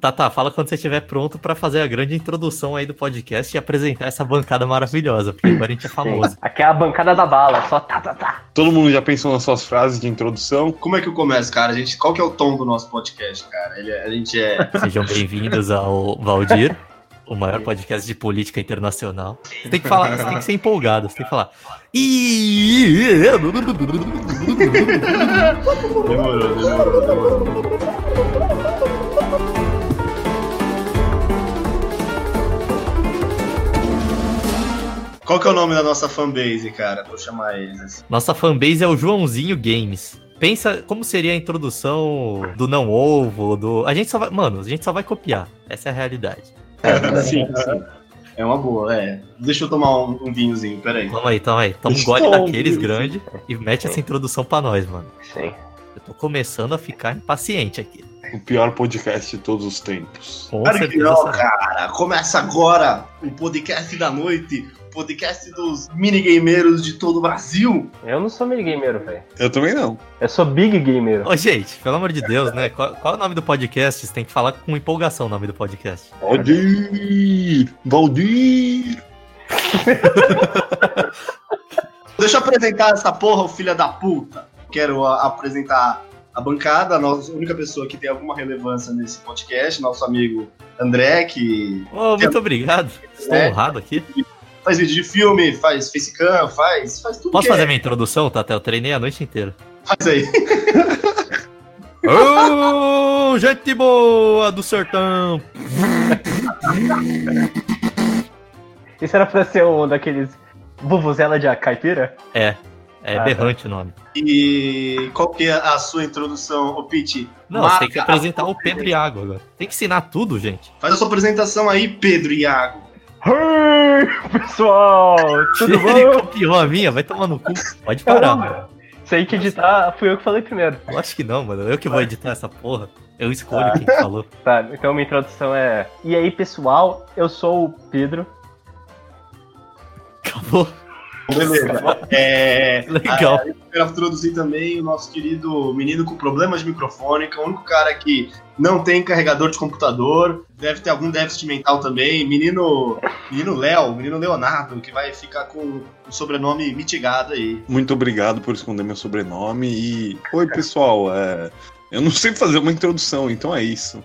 Tá, tá, fala quando você estiver pronto pra fazer a grande introdução aí do podcast e apresentar essa bancada maravilhosa, porque agora a gente é famoso. Aqui é a bancada da bala, só tá, tá, tá. Todo mundo já pensou nas suas frases de introdução? Como é que eu começo, cara? A gente, qual que é o tom do nosso podcast, cara? Ele é- a gente é. Sejam bem-vindos ao Valdir, o maior podcast de política internacional. Você tem que falar, você tem que ser empolgado, você tem que falar. "Ih, Demorou, demorou, demorou. Qual que é o nome da nossa fanbase, cara? Eu chamar eles assim. Nossa fanbase é o Joãozinho Games. Pensa como seria a introdução do não ovo, do. A gente só vai. Mano, a gente só vai copiar. Essa é a realidade. Sim, sim. É uma boa, é. Deixa eu tomar um, um vinhozinho, peraí. Toma aí, toma aí. Toma um gole daqueles grande e mete essa introdução pra nós, mano. Sim. Eu tô começando a ficar impaciente aqui. O pior podcast de todos os tempos. Com Claro que não, cara. Começa agora o podcast da noite, podcast dos minigameiros de todo o Brasil. Eu não sou minigameiro, velho. Eu também não. Eu sou big gamer. Ô, gente, pelo amor de Deus, né? Qual, qual é o nome do podcast? Você tem que falar com empolgação o nome do podcast. Valdir! Valdir! Deixa eu apresentar essa porra, o filho da puta. Quero a- apresentar a bancada, a nossa única pessoa que tem alguma relevância nesse podcast, nosso amigo André, que Ô, muito obrigado. Estou É. honrado aqui. Faz vídeo de filme, faz facecam, faz, faz tudo Posso que fazer é. minha introdução, Tata? Eu treinei a noite inteira. Faz aí. Ô, gente boa do sertão! Isso era pra ser um daqueles vuvuzela de caipira? É, é Ah, tá. berrante o nome. E qual que é a sua introdução, ô Pete? Não, Marca você tem que apresentar o Pedro Iago agora. Tem que ensinar tudo, gente. Faz a sua apresentação aí, Pedro Iago. Hey, pessoal! Tudo Ele bom? copiou a minha, vai tomar no cu. Pode parar, mano. Sei que editar fui eu que falei primeiro. Eu acho que não, mano. Eu que vou editar essa porra. Eu escolho quem falou. Tá, então minha introdução é. E aí, pessoal, eu sou o Pedro. Acabou. Beleza. É, Legal. Eu quero introduzir também o nosso querido menino com problemas de microfone, que é o único cara que não tem carregador de computador, deve ter algum déficit mental também. Menino menino Léo, menino Leonardo, que vai ficar com o sobrenome mitigado aí. Muito obrigado por esconder meu sobrenome e. Oi, pessoal. é, Eu não sei fazer uma introdução, então é isso.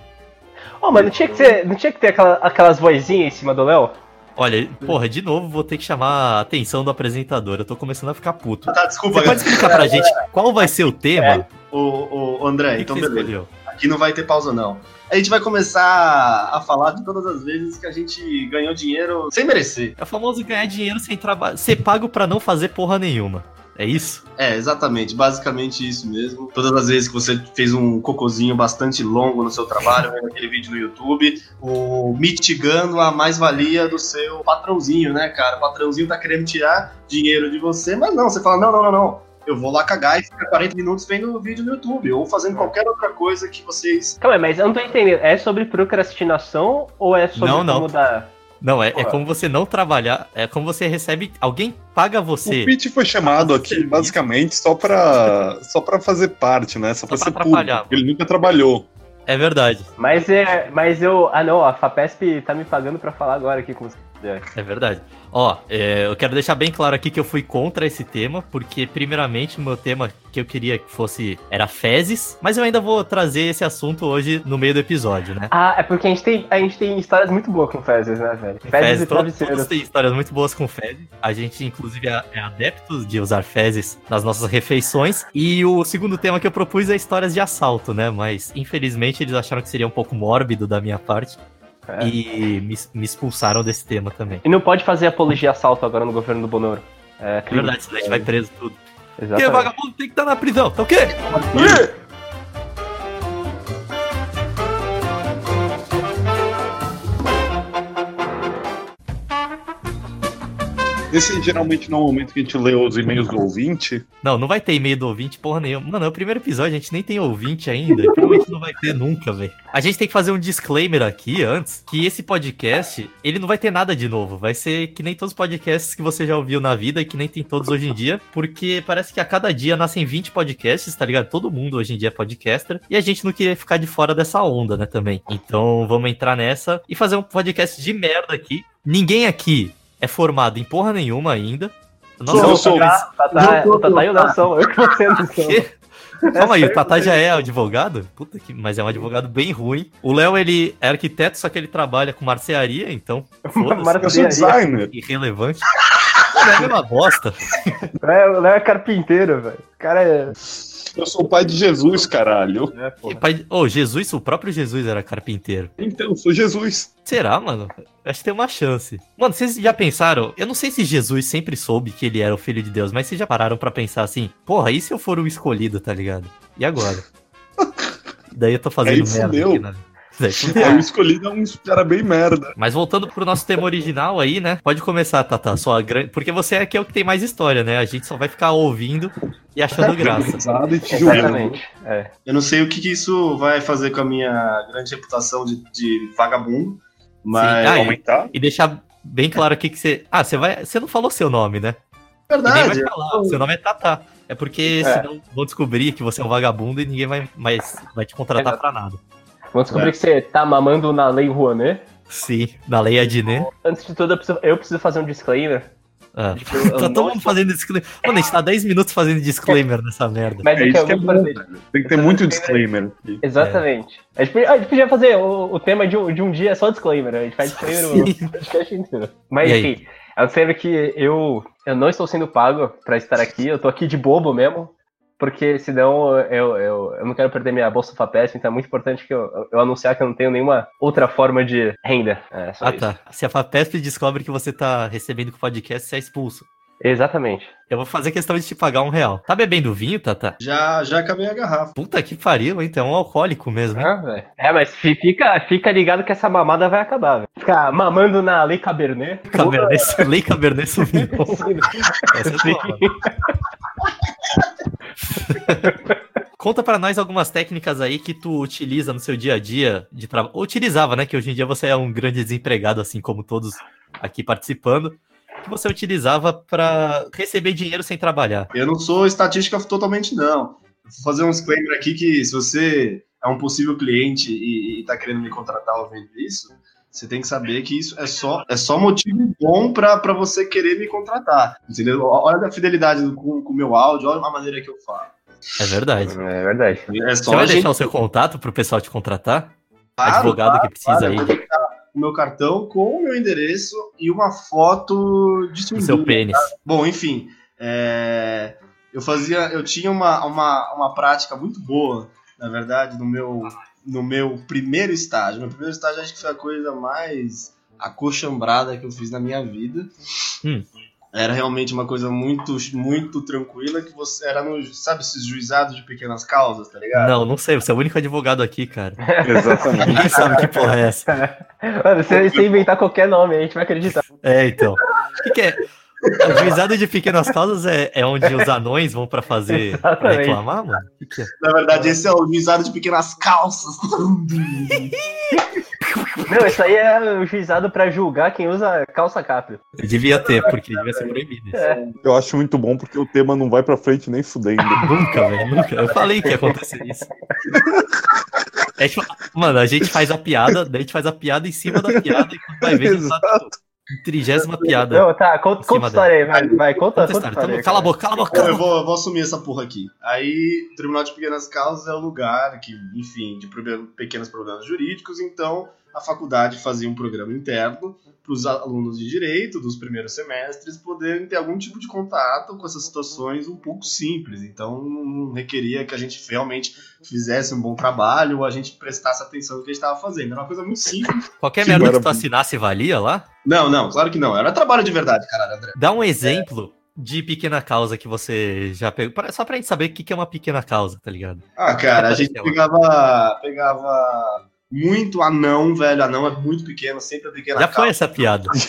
Ô, mas não tinha que ter, não tinha que ter aquela- aquelas vozinhas em cima do Léo? Olha, porra, de novo vou ter que chamar a atenção do apresentador. Eu tô começando a ficar puto. Tá, desculpa. Você pode explicar pra gente qual vai ser o tema? O, o, o André, que então que beleza. escolheu? Aqui não vai ter pausa, não. A gente vai começar a falar de todas as vezes que a gente ganhou dinheiro sem merecer. É o famoso ganhar dinheiro sem trabalho. Ser pago pra não fazer porra nenhuma. É isso? É, exatamente, basicamente isso mesmo. Todas as vezes que você fez um cocôzinho bastante longo no seu trabalho, vendo aquele vídeo no YouTube, o mitigando a mais-valia do seu patrãozinho, né, cara? O patrãozinho tá querendo tirar dinheiro de você, mas não, você fala, não, não, não, não. Eu vou lá cagar e ficar 40 minutos vendo o vídeo no YouTube, ou fazendo qualquer outra coisa que vocês. Calma aí, mas eu não tô entendendo. É sobre procrastinação ou é sobre Não, não. como dar. Não, é, é como você não trabalhar. É como você recebe. Alguém paga O você. Pete foi chamado aqui basicamente só pra, só pra fazer parte, né? Só pra pra ser atrapalhar. público. Ele nunca trabalhou. É verdade. Mas é. Mas eu. Ah não, a FAPESP tá me pagando pra falar agora aqui com você. É verdade. Ó, é, eu quero deixar bem claro aqui que eu fui contra esse tema, porque, primeiramente, o meu tema que eu queria que fosse era fezes, mas eu ainda vou trazer esse assunto hoje no meio do episódio, né? Ah, é porque a gente tem, a gente tem histórias muito boas com fezes, né, velho? Fezes Fezes, e to- todos travesseiros. têm histórias muito boas com fezes. A gente, inclusive, é é adepto de usar fezes nas nossas refeições. E o segundo tema que eu propus é histórias de assalto, né? Mas, infelizmente, eles acharam que seria um pouco mórbido da minha parte. É. E me, me expulsaram desse tema também. E não pode fazer apologia a assalto agora no governo do Bonoro. É, É crime. verdade, senão a gente vai preso tudo. Porque Exatamente. vagabundo tem que estar na prisão, tá ok? Esse geralmente não é o momento que a gente lê os e-mails do ouvinte. Não, não vai ter e-mail do ouvinte, porra nenhuma. Mano, é o primeiro episódio, a gente nem tem ouvinte ainda. Provavelmente não vai ter nunca, velho. A gente tem que fazer um disclaimer aqui antes, que esse podcast, ele não vai ter nada de novo. Vai ser que nem todos os podcasts que você já ouviu na vida e que nem tem todos hoje em dia, porque parece que a cada dia nascem 20 podcasts, tá ligado? Todo mundo hoje em dia é podcaster, e a gente não queria ficar de fora dessa onda, né, também. Então, vamos entrar nessa e fazer um podcast de merda aqui. Ninguém aqui é formado em porra nenhuma ainda. Nossa, Sou, eu sou. Tá, tá, tá, o Tatá e o Nelson, eu que você não sou. Calma aí, o Tata já é advogado? Puta que, mas é um advogado bem ruim. O Léo, ele é arquiteto, só que ele trabalha com marcearia, então Eu sou designer. irrelevante. É a mesma bosta. É, o Léo é carpinteiro, velho. O cara é. Eu sou o pai de Jesus, caralho. é porra. pai- Ô, Jesus, o próprio Jesus era carpinteiro. Então, eu sou Jesus. Será, mano? Acho que tem uma chance. Mano, vocês já pensaram? Eu não sei se Jesus sempre soube que ele era o filho de Deus, mas vocês já pararam pra pensar assim: porra, e se eu for o escolhido, tá ligado? E agora? Daí eu tô fazendo Aí merda aqui, né? Daí fudeu. Aí o escolhido é um cara bem merda. Mas voltando pro nosso tema original aí, né? Pode começar, Tata. Sua grande... Porque você aqui é o que tem mais história, né? A gente só vai ficar ouvindo e achando graça. Pesado e. Exatamente. É. Eu não sei o que, que isso vai fazer com a minha grande reputação de, de vagabundo, mas. Ah, e- Aumentar? E deixar bem claro aqui que você. Ah, você vai. Você não falou seu nome, né? Verdade. vai falar. Seu nome é Tata. É porque É. senão vão descobrir que você é um vagabundo e ninguém vai mais vai te contratar Exato. pra nada. Vamos descobrir que você tá mamando na lei Rouanet. Sim, na lei Adnet. Antes de tudo, eu preciso, eu preciso fazer um disclaimer. Ah. eu- eu Tá todo mundo estou- fazendo disclaimer. Mano, a gente tá 10 minutos fazendo disclaimer nessa merda. Mas É é que isso eu que é fazer. velho. Tem que ter muito disclaimer aqui. Exatamente. A, gente podia, a gente podia fazer o, o tema de um, de um dia só disclaimer. A gente faz disclaimer Sim. no podcast inteiro. Mas enfim, eu sempre que eu, eu não estou sendo pago pra estar aqui, eu tô aqui de bobo mesmo. Porque senão eu, eu, eu não quero perder minha bolsa FAPESP, então é muito importante que eu, eu anunciar que eu não tenho nenhuma outra forma de renda. É só Ah, isso. tá. Se a FAPESP descobre que você tá recebendo com o podcast, você é expulso. Exatamente. Eu vou fazer questão de te pagar um real. Tá bebendo vinho, Tata? Já, já acabei a garrafa. Puta que pariu, hein? Tu é um alcoólico mesmo? Ah, é, mas fi- fica, fica ligado que essa mamada vai acabar, velho. Ficar mamando na lei Cabernet. Cabernet, lei Cabernet Sauvignon. Essa é boa. Conta pra nós algumas técnicas aí que tu utiliza no seu dia a dia de trabalho. Utilizava, né? Que hoje em dia você é um grande desempregado, assim como todos aqui participando. Que você utilizava pra receber dinheiro sem trabalhar. Eu não sou estatística totalmente, não. Vou fazer um disclaimer aqui que se você é um possível cliente e, e tá querendo me contratar ouvindo isso, você tem que saber que isso é só, é só motivo bom pra pra você querer me contratar. Entendeu? Olha a fidelidade com o meu áudio, olha a maneira que eu falo. É verdade. É verdade. É só Você vai gente deixar o seu contato pro pessoal te contratar? Claro, Advogado claro, que precisa claro, aí eu vou deixar o meu cartão com o meu endereço e uma foto de sunguinha. seu pênis. Bom, enfim, é, eu fazia, eu tinha uma, uma, uma prática muito boa, na verdade, no meu, no meu primeiro estágio. Meu primeiro estágio acho que foi a coisa mais acochambrada que eu fiz na minha vida. Hum. Era realmente uma coisa muito, muito tranquila que você era no, sabe, esses juizados de pequenas causas, tá ligado? Não, não sei. Você é o único advogado aqui, cara. Exatamente. Ninguém sabe que porra é essa. Mano, se você inventar qualquer nome, a gente vai acreditar. É, então. O que, que é? O juizado de pequenas causas é, é onde os anões vão pra fazer. Pra Exatamente. reclamar, mano? Que, que é? Na verdade, esse é o juizado de pequenas calças. Não, isso aí é o juizado pra julgar quem usa calça cap. Devia ter, porque devia ser proibido. isso. É. Eu acho muito bom porque o tema não vai pra frente nem fudendo. Nunca, velho, nunca. Eu falei que ia acontecer isso. É tipo, mano, a gente faz a piada, daí a gente faz a piada em cima da piada e quando vai ver, a trigésima piada. Não, tá, conta, conta a história aí, vai, vai, conta, Conta a conta a história. Então, cala a boca, cala a boca. Cala a eu boca. vou, eu vou assumir essa porra aqui. Aí, o Tribunal de Pequenas Causas é o lugar que, enfim, de pequenos problemas jurídicos, então a faculdade fazia um programa interno para os alunos de direito dos primeiros semestres poderem ter algum tipo de contato com essas situações um pouco simples. Então, não requeria que a gente realmente fizesse um bom trabalho ou a gente prestasse atenção no que a gente estava fazendo. Era uma coisa muito simples. Qualquer Que merda que tu assinasse valia lá? Não, não, claro que não. Era trabalho de verdade, caralho, André. Dá um exemplo de pequena causa que você já pegou. Só pra gente saber o que que é uma pequena causa, tá ligado? Ah, cara, a gente lá. pegava, pegava muito anão, velho. Anão é muito pequeno, sempre é pequena Já foi essa piada.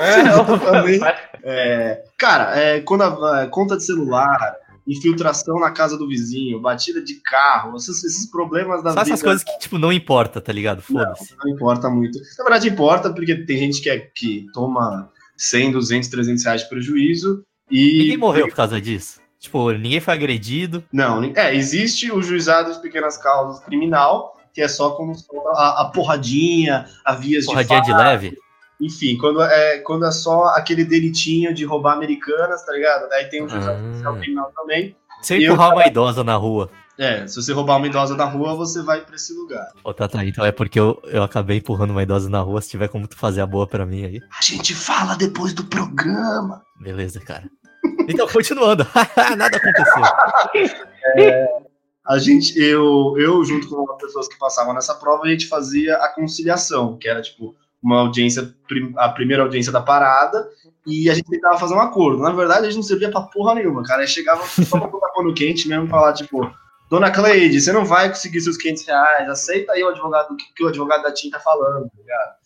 É. É, cara, é, quando a, a conta de celular, infiltração na casa do vizinho, batida de carro, esses, esses problemas da Só vida. essas coisas que, tipo, não importa, tá ligado? Foda-se. Não importa muito. Na verdade, importa, porque tem gente que, é, que toma 100, 200, 300 reais de prejuízo e. Ninguém morreu por causa disso. Tipo, ninguém foi agredido. Não, é, existe o juizado de pequenas causas criminal, que é só como a, a porradinha, a vias Porradinha de de fato, leve. Enfim, quando é, quando é só aquele delitinho de roubar americanas, tá ligado? Daí tem o juizado Ah. também. Se eu E eu- empurrar uma idosa na rua. É, se você roubar uma idosa na rua, você vai pra esse lugar. Ô, Tata, então é porque eu, eu acabei empurrando uma idosa na rua. Se tiver como tu fazer a boa pra mim aí. A gente fala depois do programa. Beleza, cara. Então, continuando. Nada aconteceu. A gente, eu, eu junto com as pessoas que passavam nessa prova, a gente fazia a conciliação, que era tipo uma audiência, a primeira audiência da parada, e a gente tentava fazer um acordo. Na verdade, a gente não servia pra porra nenhuma, cara. Aí chegava só pra botar pano quente mesmo e falar, tipo, Dona Cleide, você não vai conseguir seus 500 reais, aceita aí o advogado, que, que o advogado da TIM tá falando, tá ligado?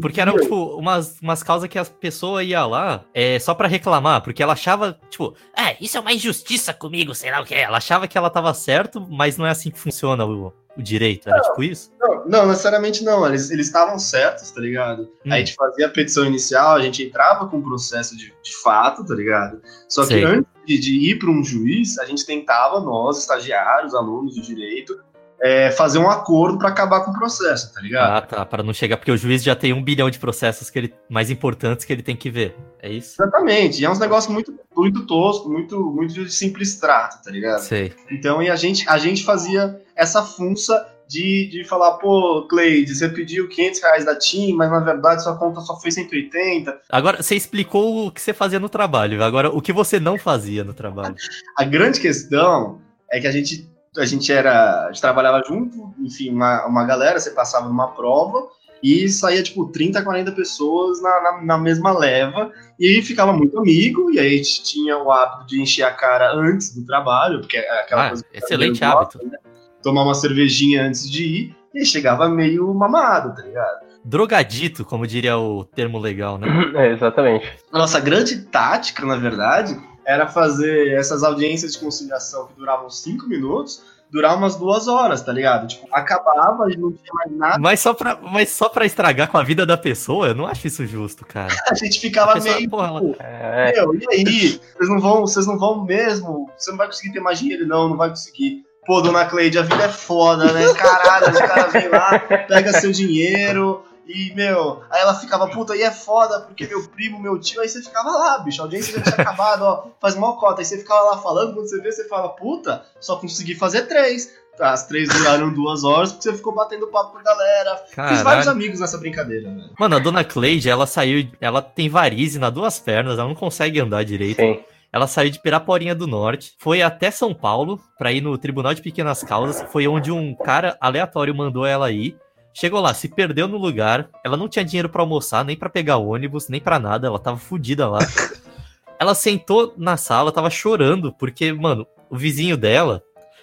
Porque eram, tipo, umas, umas causas que as pessoas iam lá é, só pra reclamar, porque ela achava, tipo, é, isso é uma injustiça comigo, sei lá o que. Ela achava que ela tava certo, mas não é assim que funciona o, o direito. Era tipo isso? Não, não, necessariamente não. Eles eles estavam certos, tá ligado? Hum. A gente fazia a petição inicial, a gente entrava com o processo de, de fato, tá ligado? Só que Sei. antes de, de ir para um juiz, a gente tentava, nós, estagiários, alunos do direito, é, fazer um acordo para acabar com o processo, tá ligado? Ah, tá. Pra não chegar, porque o juiz já tem um bilhão de processos que ele, mais importantes que ele tem que ver. É isso? Exatamente. E é uns negócios muito, muito tosco, muito, muito de simples trato, tá ligado? Sei. Então, e a gente, a gente fazia essa funça de, de falar, pô, Cleide, você pediu 500 reais da TIM, mas na verdade sua conta só foi 180. Agora, você explicou o que você fazia no trabalho. Agora, o que você não fazia no trabalho. A grande questão é que a gente, a gente era. A gente trabalhava junto, enfim, uma, uma galera, você passava numa prova e saía tipo 30, 40 pessoas na, na, na mesma leva, e ficava muito amigo, e aí a gente tinha o hábito de encher a cara antes do trabalho, porque é aquela Ah, coisa excelente hábito. gosta, né? Tomar uma cervejinha antes de ir, e chegava meio mamado, tá ligado? Drogadito, como diria o termo legal, né? É, exatamente. A nossa grande tática, na verdade, era fazer essas audiências de conciliação que duravam cinco minutos, durar umas duas horas, tá ligado? Tipo, acabava, a gente não tinha mais nada, Mas só, pra, mas só pra estragar com a vida da pessoa, eu não acho isso justo, cara. a gente ficava A pessoa, meio. porra, ela- tipo, É, Meu, e aí? Vocês não vão, vocês não vão mesmo? Você não vai conseguir ter mais dinheiro? Não, não vai conseguir. Pô, dona Cleide, a vida é foda, né? Caralho, os caras vêm lá, pega seu dinheiro. E, meu, aí ela ficava, puta, aí é foda, porque meu primo, meu tio, aí você ficava lá, bicho, a audiência já tinha acabado, ó, faz mal cota. Aí você ficava lá falando, quando você vê, você fala, puta, só consegui fazer três. As três duraram duas horas porque você ficou batendo papo com a galera. Fiz vários Caralho. amigos nessa brincadeira, velho. Mano, a dona Cleide, ela saiu. Ela tem varize nas duas pernas, ela não consegue andar direito. sim. Ela saiu de Piraporinha do Norte, foi até São Paulo pra ir no Tribunal de Pequenas Causas, foi onde um cara aleatório mandou ela ir. Chegou lá, se perdeu no lugar, ela não tinha dinheiro pra almoçar, nem pra pegar ônibus, nem pra nada, ela tava fodida lá. ela sentou na sala, tava chorando, porque, mano, o vizinho dela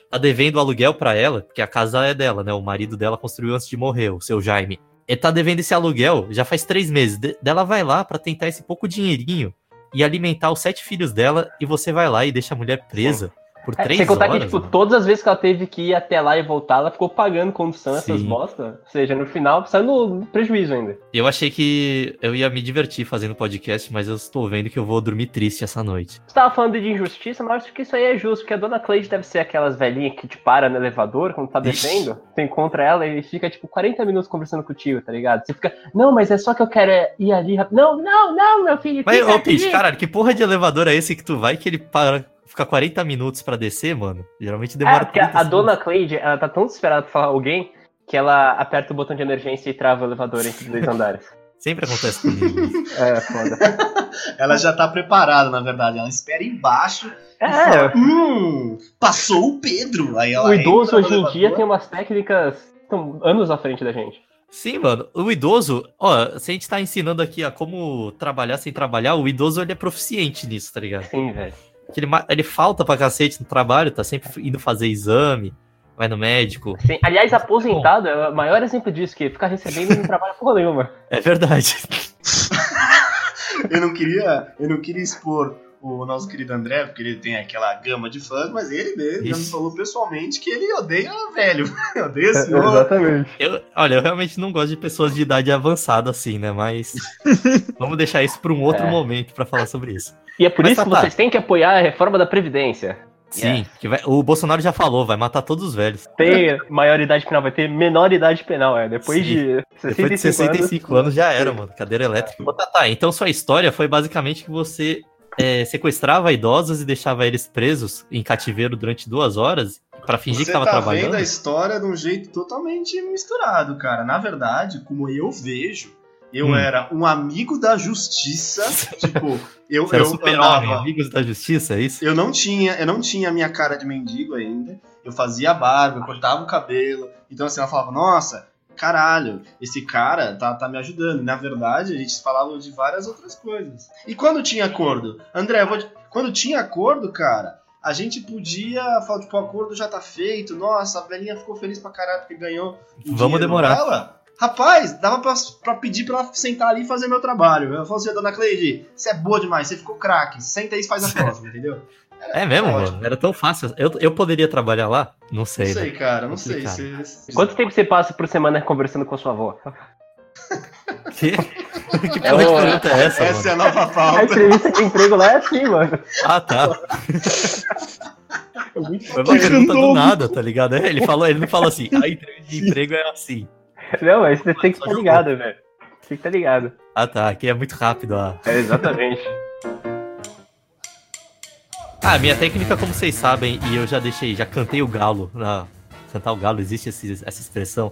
tá devendo aluguel pra ela, porque a casa é dela, né? O marido dela construiu antes de morrer, o seu Jaime. Ele tá devendo esse aluguel já faz três meses. De- dela vai lá pra tentar esse pouco dinheirinho e alimentar os sete filhos dela e você vai lá e deixa a mulher presa por É, três sem contar horas. que, tipo, mano. todas as vezes que ela teve que ir até lá e voltar, ela ficou pagando condução essas Sim. bosta. Ou seja, no final, saiu no prejuízo ainda. Eu achei que eu ia me divertir fazendo podcast, mas eu estou vendo que eu vou dormir triste essa noite. Você tava falando de injustiça, mas acho que isso aí é justo, porque a dona Cleide deve ser aquelas velhinhas que te para no elevador quando tá descendo. Você encontra ela e fica, tipo, 40 minutos conversando contigo, tá ligado? Você fica, não, mas é só que eu quero é, ir ali. Não, não, não, meu filho. Mas, ô, Pete, aqui." caralho, que porra de elevador é esse que tu vai que ele para ficar 40 minutos pra descer, mano? Geralmente É, demora porque 30 a segundos. dona Cleide, ela tá tão desesperada pra falar alguém que ela aperta o botão de emergência e trava o elevador entre dois andares. Sempre acontece comigo. isso. É, foda. Ela já tá preparada, na verdade. Ela espera embaixo e É, fala, hum, passou o Pedro. Aí ela o idoso hoje em dia tem umas técnicas tão anos à frente da gente. Sim, mano. O idoso, ó, se a gente tá ensinando aqui a como trabalhar sem trabalhar, o idoso ele é proficiente nisso, tá ligado? Sim, velho. Que ele, ele falta pra cacete no trabalho, tá sempre indo fazer exame, vai no médico. Sim. Aliás, aposentado é o maior exemplo disso, que ficar recebendo e não trabalha porra nenhuma. É verdade. eu não queria, eu não queria expor o nosso querido André, porque ele tem aquela gama de fãs, mas ele mesmo já me falou pessoalmente que ele odeia velho. odeia senhor. Exatamente. Eu, olha, eu realmente não gosto de pessoas de idade avançada assim, né? Mas vamos deixar isso para um outro É. momento para falar sobre isso. E é por Mas isso que tá, tá. vocês têm que apoiar a reforma da Previdência. Sim, que vai- o Bolsonaro já falou, vai matar todos os velhos. Tem maioridade penal, vai ter menor idade penal, é. Depois Sim. de 65, Depois de 65 anos, já era, mano. Cadeira elétrica. Ô, Tatá, então sua história foi basicamente que você é, sequestrava idosos e deixava eles presos em cativeiro durante duas horas pra fingir Você que tava tá trabalhando. vendo a história de um jeito totalmente misturado, cara. Na verdade, como eu vejo, eu Hum. era um amigo da justiça. tipo, eu, Você eu andava- amigos da justiça, é isso? Eu não tinha, eu não tinha a minha cara de mendigo ainda. Eu fazia barba, eu cortava o cabelo. Então assim, ela falava, nossa, caralho, esse cara tá, tá me ajudando. Na verdade, a gente falava de várias outras coisas. E quando tinha acordo? André, vou quando tinha acordo, cara, a gente podia falar, tipo, o acordo já tá feito. Nossa, a velhinha ficou feliz pra caralho porque ganhou. Vamos demorar. dela. Rapaz, dava pra, pra pedir pra ela sentar ali e fazer meu trabalho. Eu falei assim, dona Cleide, você é boa demais, você ficou craque. Senta aí e faz a próxima, entendeu? É mesmo, ótimo. mano. Era tão fácil. Eu, eu poderia trabalhar lá? Não sei. Não né? sei, cara, não sei. Você... Quanto tempo você passa por semana conversando com a sua avó? Que, que É porra de o- pergunta é essa, Essa é mano? a nova A pauta. entrevista de emprego lá é assim, mano. Ah, tá. É muito- Foi uma pergunta do nada, tá ligado? É, Ele, falou, ele não fala assim, a entrevista de emprego é assim. Não, mas você tem que estar jogou. ligado, velho. Tem que estar ligado. Ah, tá. Aqui é muito rápido. Ah, É, exatamente. ah minha técnica, como vocês sabem, e eu já deixei, já cantei o galo. Na... Cantar o galo, existe esse- essa expressão.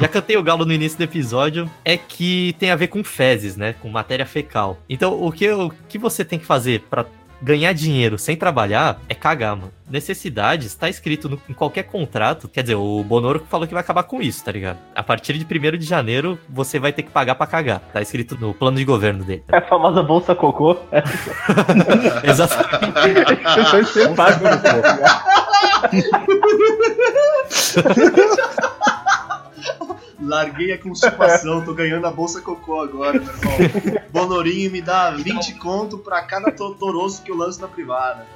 Já cantei o galo no início do episódio, é que tem a ver com fezes, né? Com matéria fecal. Então, o que, o que você tem que fazer pra ganhar dinheiro sem trabalhar é cagar, mano. Necessidades tá escrito no- em qualquer contrato. Quer dizer, o Bonoro falou que vai acabar com isso, tá ligado? A partir de 1 de janeiro, você vai ter que pagar pra cagar. Tá escrito no plano de governo dele. É a famosa bolsa cocô. É Exatamente. Vai ser pago, Larguei a constipação, tô ganhando a bolsa cocô agora, meu irmão. Bonorinho me dá 20 conto pra cada to- toroço que eu lanço na privada.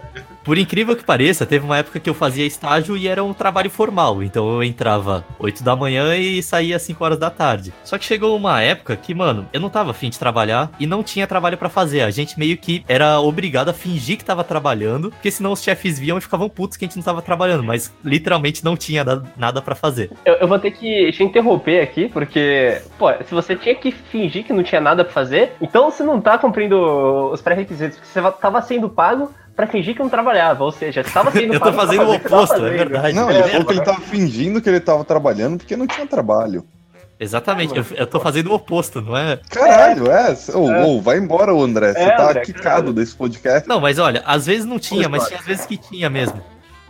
Por incrível que pareça, teve uma época que eu fazia estágio e era um trabalho formal. Então eu entrava 8 da manhã e saía 5 horas da tarde. Só que chegou uma época que, mano, eu não tava afim de trabalhar e não tinha trabalho pra fazer. A gente meio que era obrigado a fingir que tava trabalhando, porque senão os chefes viam e ficavam putos que a gente não tava trabalhando. Mas literalmente não tinha nada- pra fazer. Eu, eu vou ter que te interromper aqui, porque, pô, se você tinha que fingir que não tinha nada pra fazer, então você não tá cumprindo os pré-requisitos, porque você tava sendo pago pra fingir que não trabalhava, ou seja, você tava sendo Eu tô pago pra fazendo o oposto, é fazendo. verdade. Não, É ele verdade. falou que ele tava fingindo que ele tava trabalhando porque não tinha trabalho. Exatamente, eu, eu tô fazendo o oposto, não é? Caralho, é. Ô, ô, vai embora, ô André. Você É, tá André, quicado caralho. desse podcast. Não, mas olha, às vezes não tinha, mas tinha às vezes que tinha mesmo.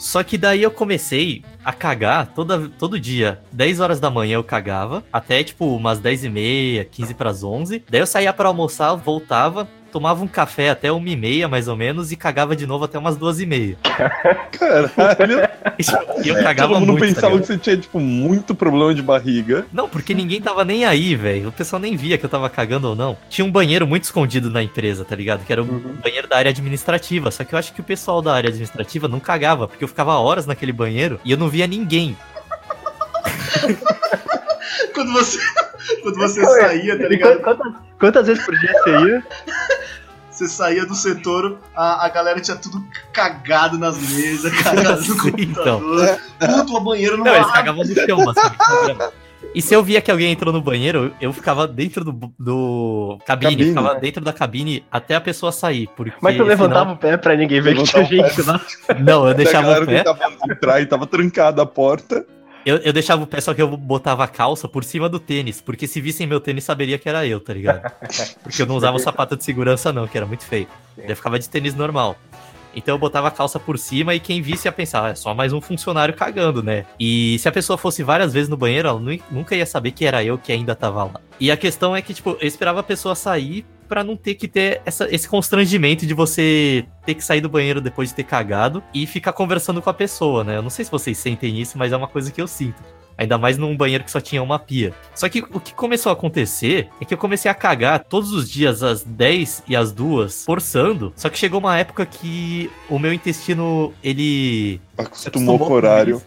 Só que daí eu comecei a cagar toda, todo dia. 10 horas da manhã eu cagava, até tipo umas 10 e meia, 15 pras 11. Daí eu saía pra almoçar, voltava, tomava um café até uma e meia mais ou menos e cagava de novo até umas duas e meia. Caralho. E eu cagava Todo mundo muito. tá pensava ligado? que você tinha, tipo, muito problema de barriga. Não, porque ninguém tava nem aí, velho. O pessoal nem via que eu tava cagando ou não. Tinha um banheiro muito escondido na empresa, tá ligado? Que era o Uhum. banheiro da área administrativa. Só que eu acho que o pessoal da área administrativa não cagava, porque eu ficava horas naquele banheiro e eu não via ninguém. Quando você, quando você Ué, saía, tá ligado? quantas, quantas- vezes por dia você ia? Você saía do setor, a, a galera tinha tudo cagado nas mesas, cagado no Sim, computador. Puto, o banheiro não, Não, eles cagavam no chão, basicamente. E se eu via que alguém entrou no banheiro, eu- ficava dentro do, do cabine, Cabine, ficava né? dentro da cabine até a pessoa sair. Porque Mas tu levantava senão- o pé pra ninguém ver que tinha gente lá. Não, eu deixava o pé. tentava entrar e tava trancada a porta. Eu, eu deixava o pé, só que eu botava a calça por cima do tênis. Porque se vissem meu tênis, saberia que era eu, tá ligado? Porque eu não usava sapato de segurança, não, que era muito feio. Eu ficava de tênis normal. Então eu botava a calça por cima e quem visse ia pensar, "Ah, é só mais um funcionário cagando, né? E se a pessoa fosse várias vezes no banheiro, ela nu- nunca ia saber que era eu que ainda tava lá. E a questão é que, tipo, eu esperava a pessoa sair pra não ter que ter essa- esse constrangimento de você ter que sair do banheiro depois de ter cagado e ficar conversando com a pessoa, né? Eu não sei se vocês sentem isso, mas é uma coisa que eu sinto. Ainda mais num banheiro que só tinha uma pia. Só que o que começou a acontecer é que eu comecei a cagar todos os dias às 10 e às 2, forçando. Só que chegou uma época que o meu intestino, ele. Acostumou com o horário.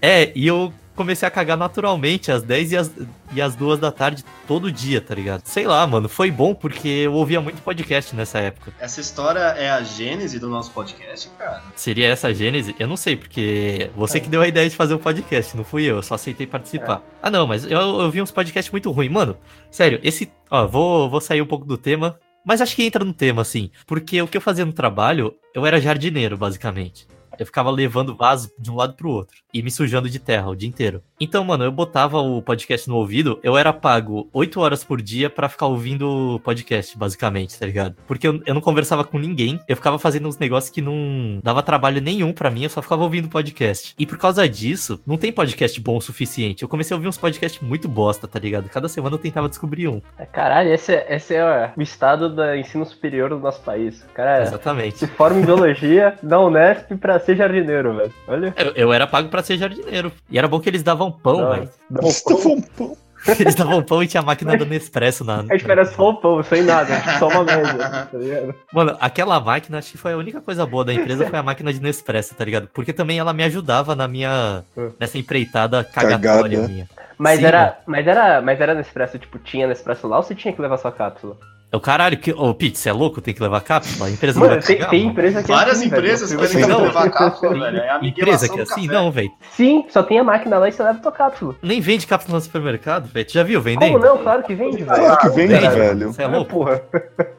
É, e eu comecei a cagar naturalmente às 10 e às, e às 2 da tarde todo dia, tá ligado? Sei lá, mano, foi bom porque eu ouvia muito podcast nessa época. Essa história é a gênese do nosso podcast, cara. Seria essa a gênese? Eu não sei, porque você que deu a ideia de fazer o podcast, não fui eu, eu só aceitei participar. Ah, não, mas eu, eu vi uns podcasts muito ruins. Mano, sério, esse. Ó, vou, vou sair um pouco do tema, mas acho que entra no tema, assim. Porque o que eu fazia no trabalho, eu era jardineiro, basicamente. Eu ficava levando vaso de um lado pro outro e me sujando de terra o dia inteiro. Então, mano, eu botava o podcast no ouvido, eu era pago 8 horas por dia pra ficar ouvindo o podcast, basicamente, tá ligado? Porque eu, eu não conversava com ninguém, eu ficava fazendo uns negócios que não dava trabalho nenhum pra mim, eu só ficava ouvindo podcast. E por causa disso, não tem podcast bom o suficiente. Eu comecei a ouvir uns podcasts muito bosta, tá ligado? Cada semana eu tentava descobrir um. Caralho, esse, é- esse é o estado do ensino superior do nosso país. O cara Exatamente. se forma em biologia da Unesp pra ser jardineiro, velho. Olha. Eu, eu era pago pra ser jardineiro. E era bom que eles davam pão, Não, velho. dá um Estava pão. pão. Eles davam pão e tinha a máquina do Nespresso na. A gente era só pão, sem nada, só uma média, tá ligado? Mano, aquela máquina, acho que foi a única coisa boa da empresa, foi a máquina de Nespresso, tá ligado? Porque também ela me ajudava na minha. Hum. nessa empreitada cagatória Cagada. minha. Mas Sim, era, mas era, mas era Nespresso, tipo, tinha Nespresso lá ou você tinha que levar sua cápsula? É o caralho, que. Ô, Pete, você é louco? Tem que levar cápsula? A empresa Mano, não vai tem, cagar, tem empresa que é Várias assim, velho. empresas fui- que Não. levar cápsula, velho. É a Empresa que é assim? café. Não, velho. Sim, só tem a máquina lá e você leva tua cápsula. Nem vende cápsula no supermercado, velho. Tu já viu vendendo? Como não? Claro que vende, velho. Claro que vende, Vende, velho. Você é Ah, louco? porra.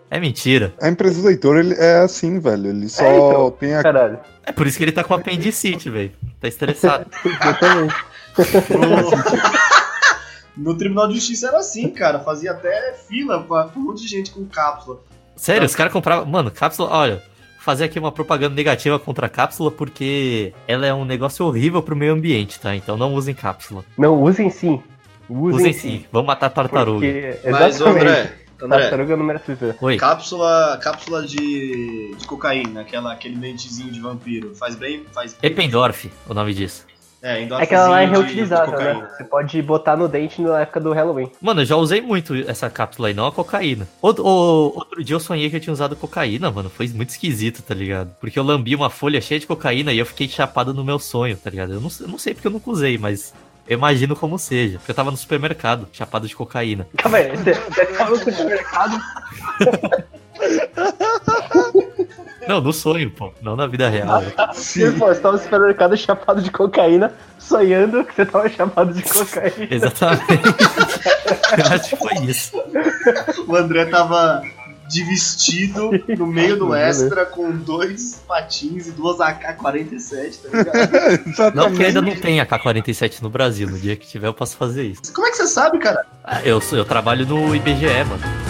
É mentira. A empresa do Heitor ele é assim, velho. Ele só É, então. tem a. Caralho. É por isso que ele tá com apendicite, velho. Tá estressado. Exatamente. No Tribunal de Justiça era assim, cara. Fazia até fila pra um monte de gente com cápsula. Sério, os caras compravam. Mano, cápsula, olha. Fazer aqui uma propaganda negativa contra a cápsula, porque ela é um negócio horrível pro meio ambiente, tá? Então não usem cápsula. Não, usem sim. Usem, Usem sim. Vamos matar tartaruga. Porque, Mas. André, André, Tartaruga não merece viver. Oi. cápsula, cápsula de, de cocaína, aquela, aquele dentezinho de vampiro. Faz bem? Faz bem. Ependorf, o nome disso. É, É que ela lá é endorfinzinho de- de reutilizável, né? Você pode botar no dente na época do Halloween. Mano, eu já usei muito essa cápsula aí, não a cocaína. Outro, o- outro dia eu sonhei que eu tinha usado cocaína, mano. Foi muito esquisito, tá ligado? Porque eu lambi uma folha cheia de cocaína e eu fiquei chapado no meu sonho, tá ligado? Eu não, eu não sei porque eu nunca usei, mas eu imagino como seja. Porque eu tava no supermercado, chapado de cocaína. Calma aí, você, você tava no supermercado. Não, no sonho, pô. Não na vida real. Você, pô, você tava no supermercado chapado de cocaína, sonhando que você tava chapado de cocaína. Exatamente. eu acho que foi isso. O André tava de vestido no meio do extra com dois patins e duas AK-47, tá ligado? Não, porque ainda não tem AK-47 no Brasil. No dia que tiver, eu posso fazer isso. Como é que você sabe, cara? Ah, eu, sou- eu trabalho no IBGE, mano.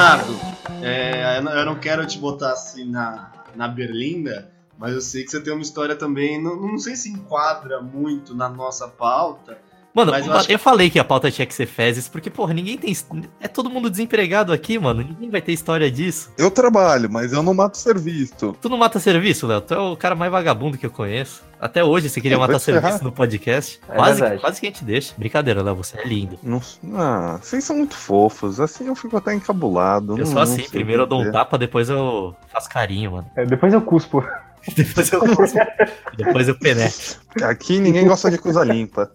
Leonardo, é, eu não- quero te botar assim na, na berlinda, mas eu sei que você tem uma história também, não, não sei se enquadra muito na nossa pauta. Mano, Mas eu eu, que- falei que a pauta tinha que ser fezes, porque, porra, ninguém tem. É todo mundo desempregado aqui, mano. Ninguém vai ter história disso. Eu trabalho, mas eu não mato serviço. Tu não mata serviço, Léo? Tu é o cara mais vagabundo que eu conheço. Até hoje você queria É, vai matar se serviço no podcast. É quase, verdade. quase que a gente deixa. Brincadeira, Léo, você é lindo. Não, ah, vocês são muito fofos. Assim eu fico até encabulado. Eu não- sou assim, primeiro eu dou um tapa, depois eu faço carinho, mano. É, depois eu cuspo. Depois eu depois eu penetro. Aqui ninguém gosta de coisa limpa.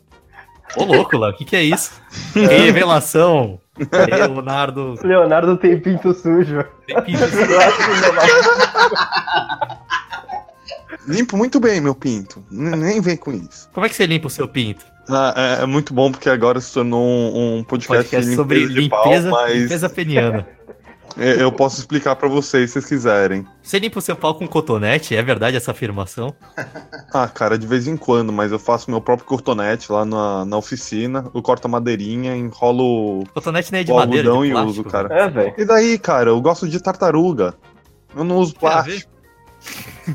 Ô, louco, Léo, o que, que é isso? Que revelação! Leonardo. Leonardo tem pinto sujo. tem pinto- vai. Limpo muito bem, meu pinto. N- Nem vem com isso. Como é que você limpa o seu pinto? Ah, é, é muito bom porque agora se tornou um, um podcast, Podcast de sobre limpeza de pau, limpeza, mas limpeza peniana. é, eu posso explicar pra vocês se vocês quiserem. Você limpa o seu pau com cotonete? É verdade essa afirmação? Ah, cara, de vez em quando, mas eu faço meu próprio cortonete lá na, na oficina. Eu corto a madeirinha, enrolo Cotonete não é de o madeira, algodão de e uso, cara. É, velho. E daí, cara, eu gosto de tartaruga. Eu não uso plástico.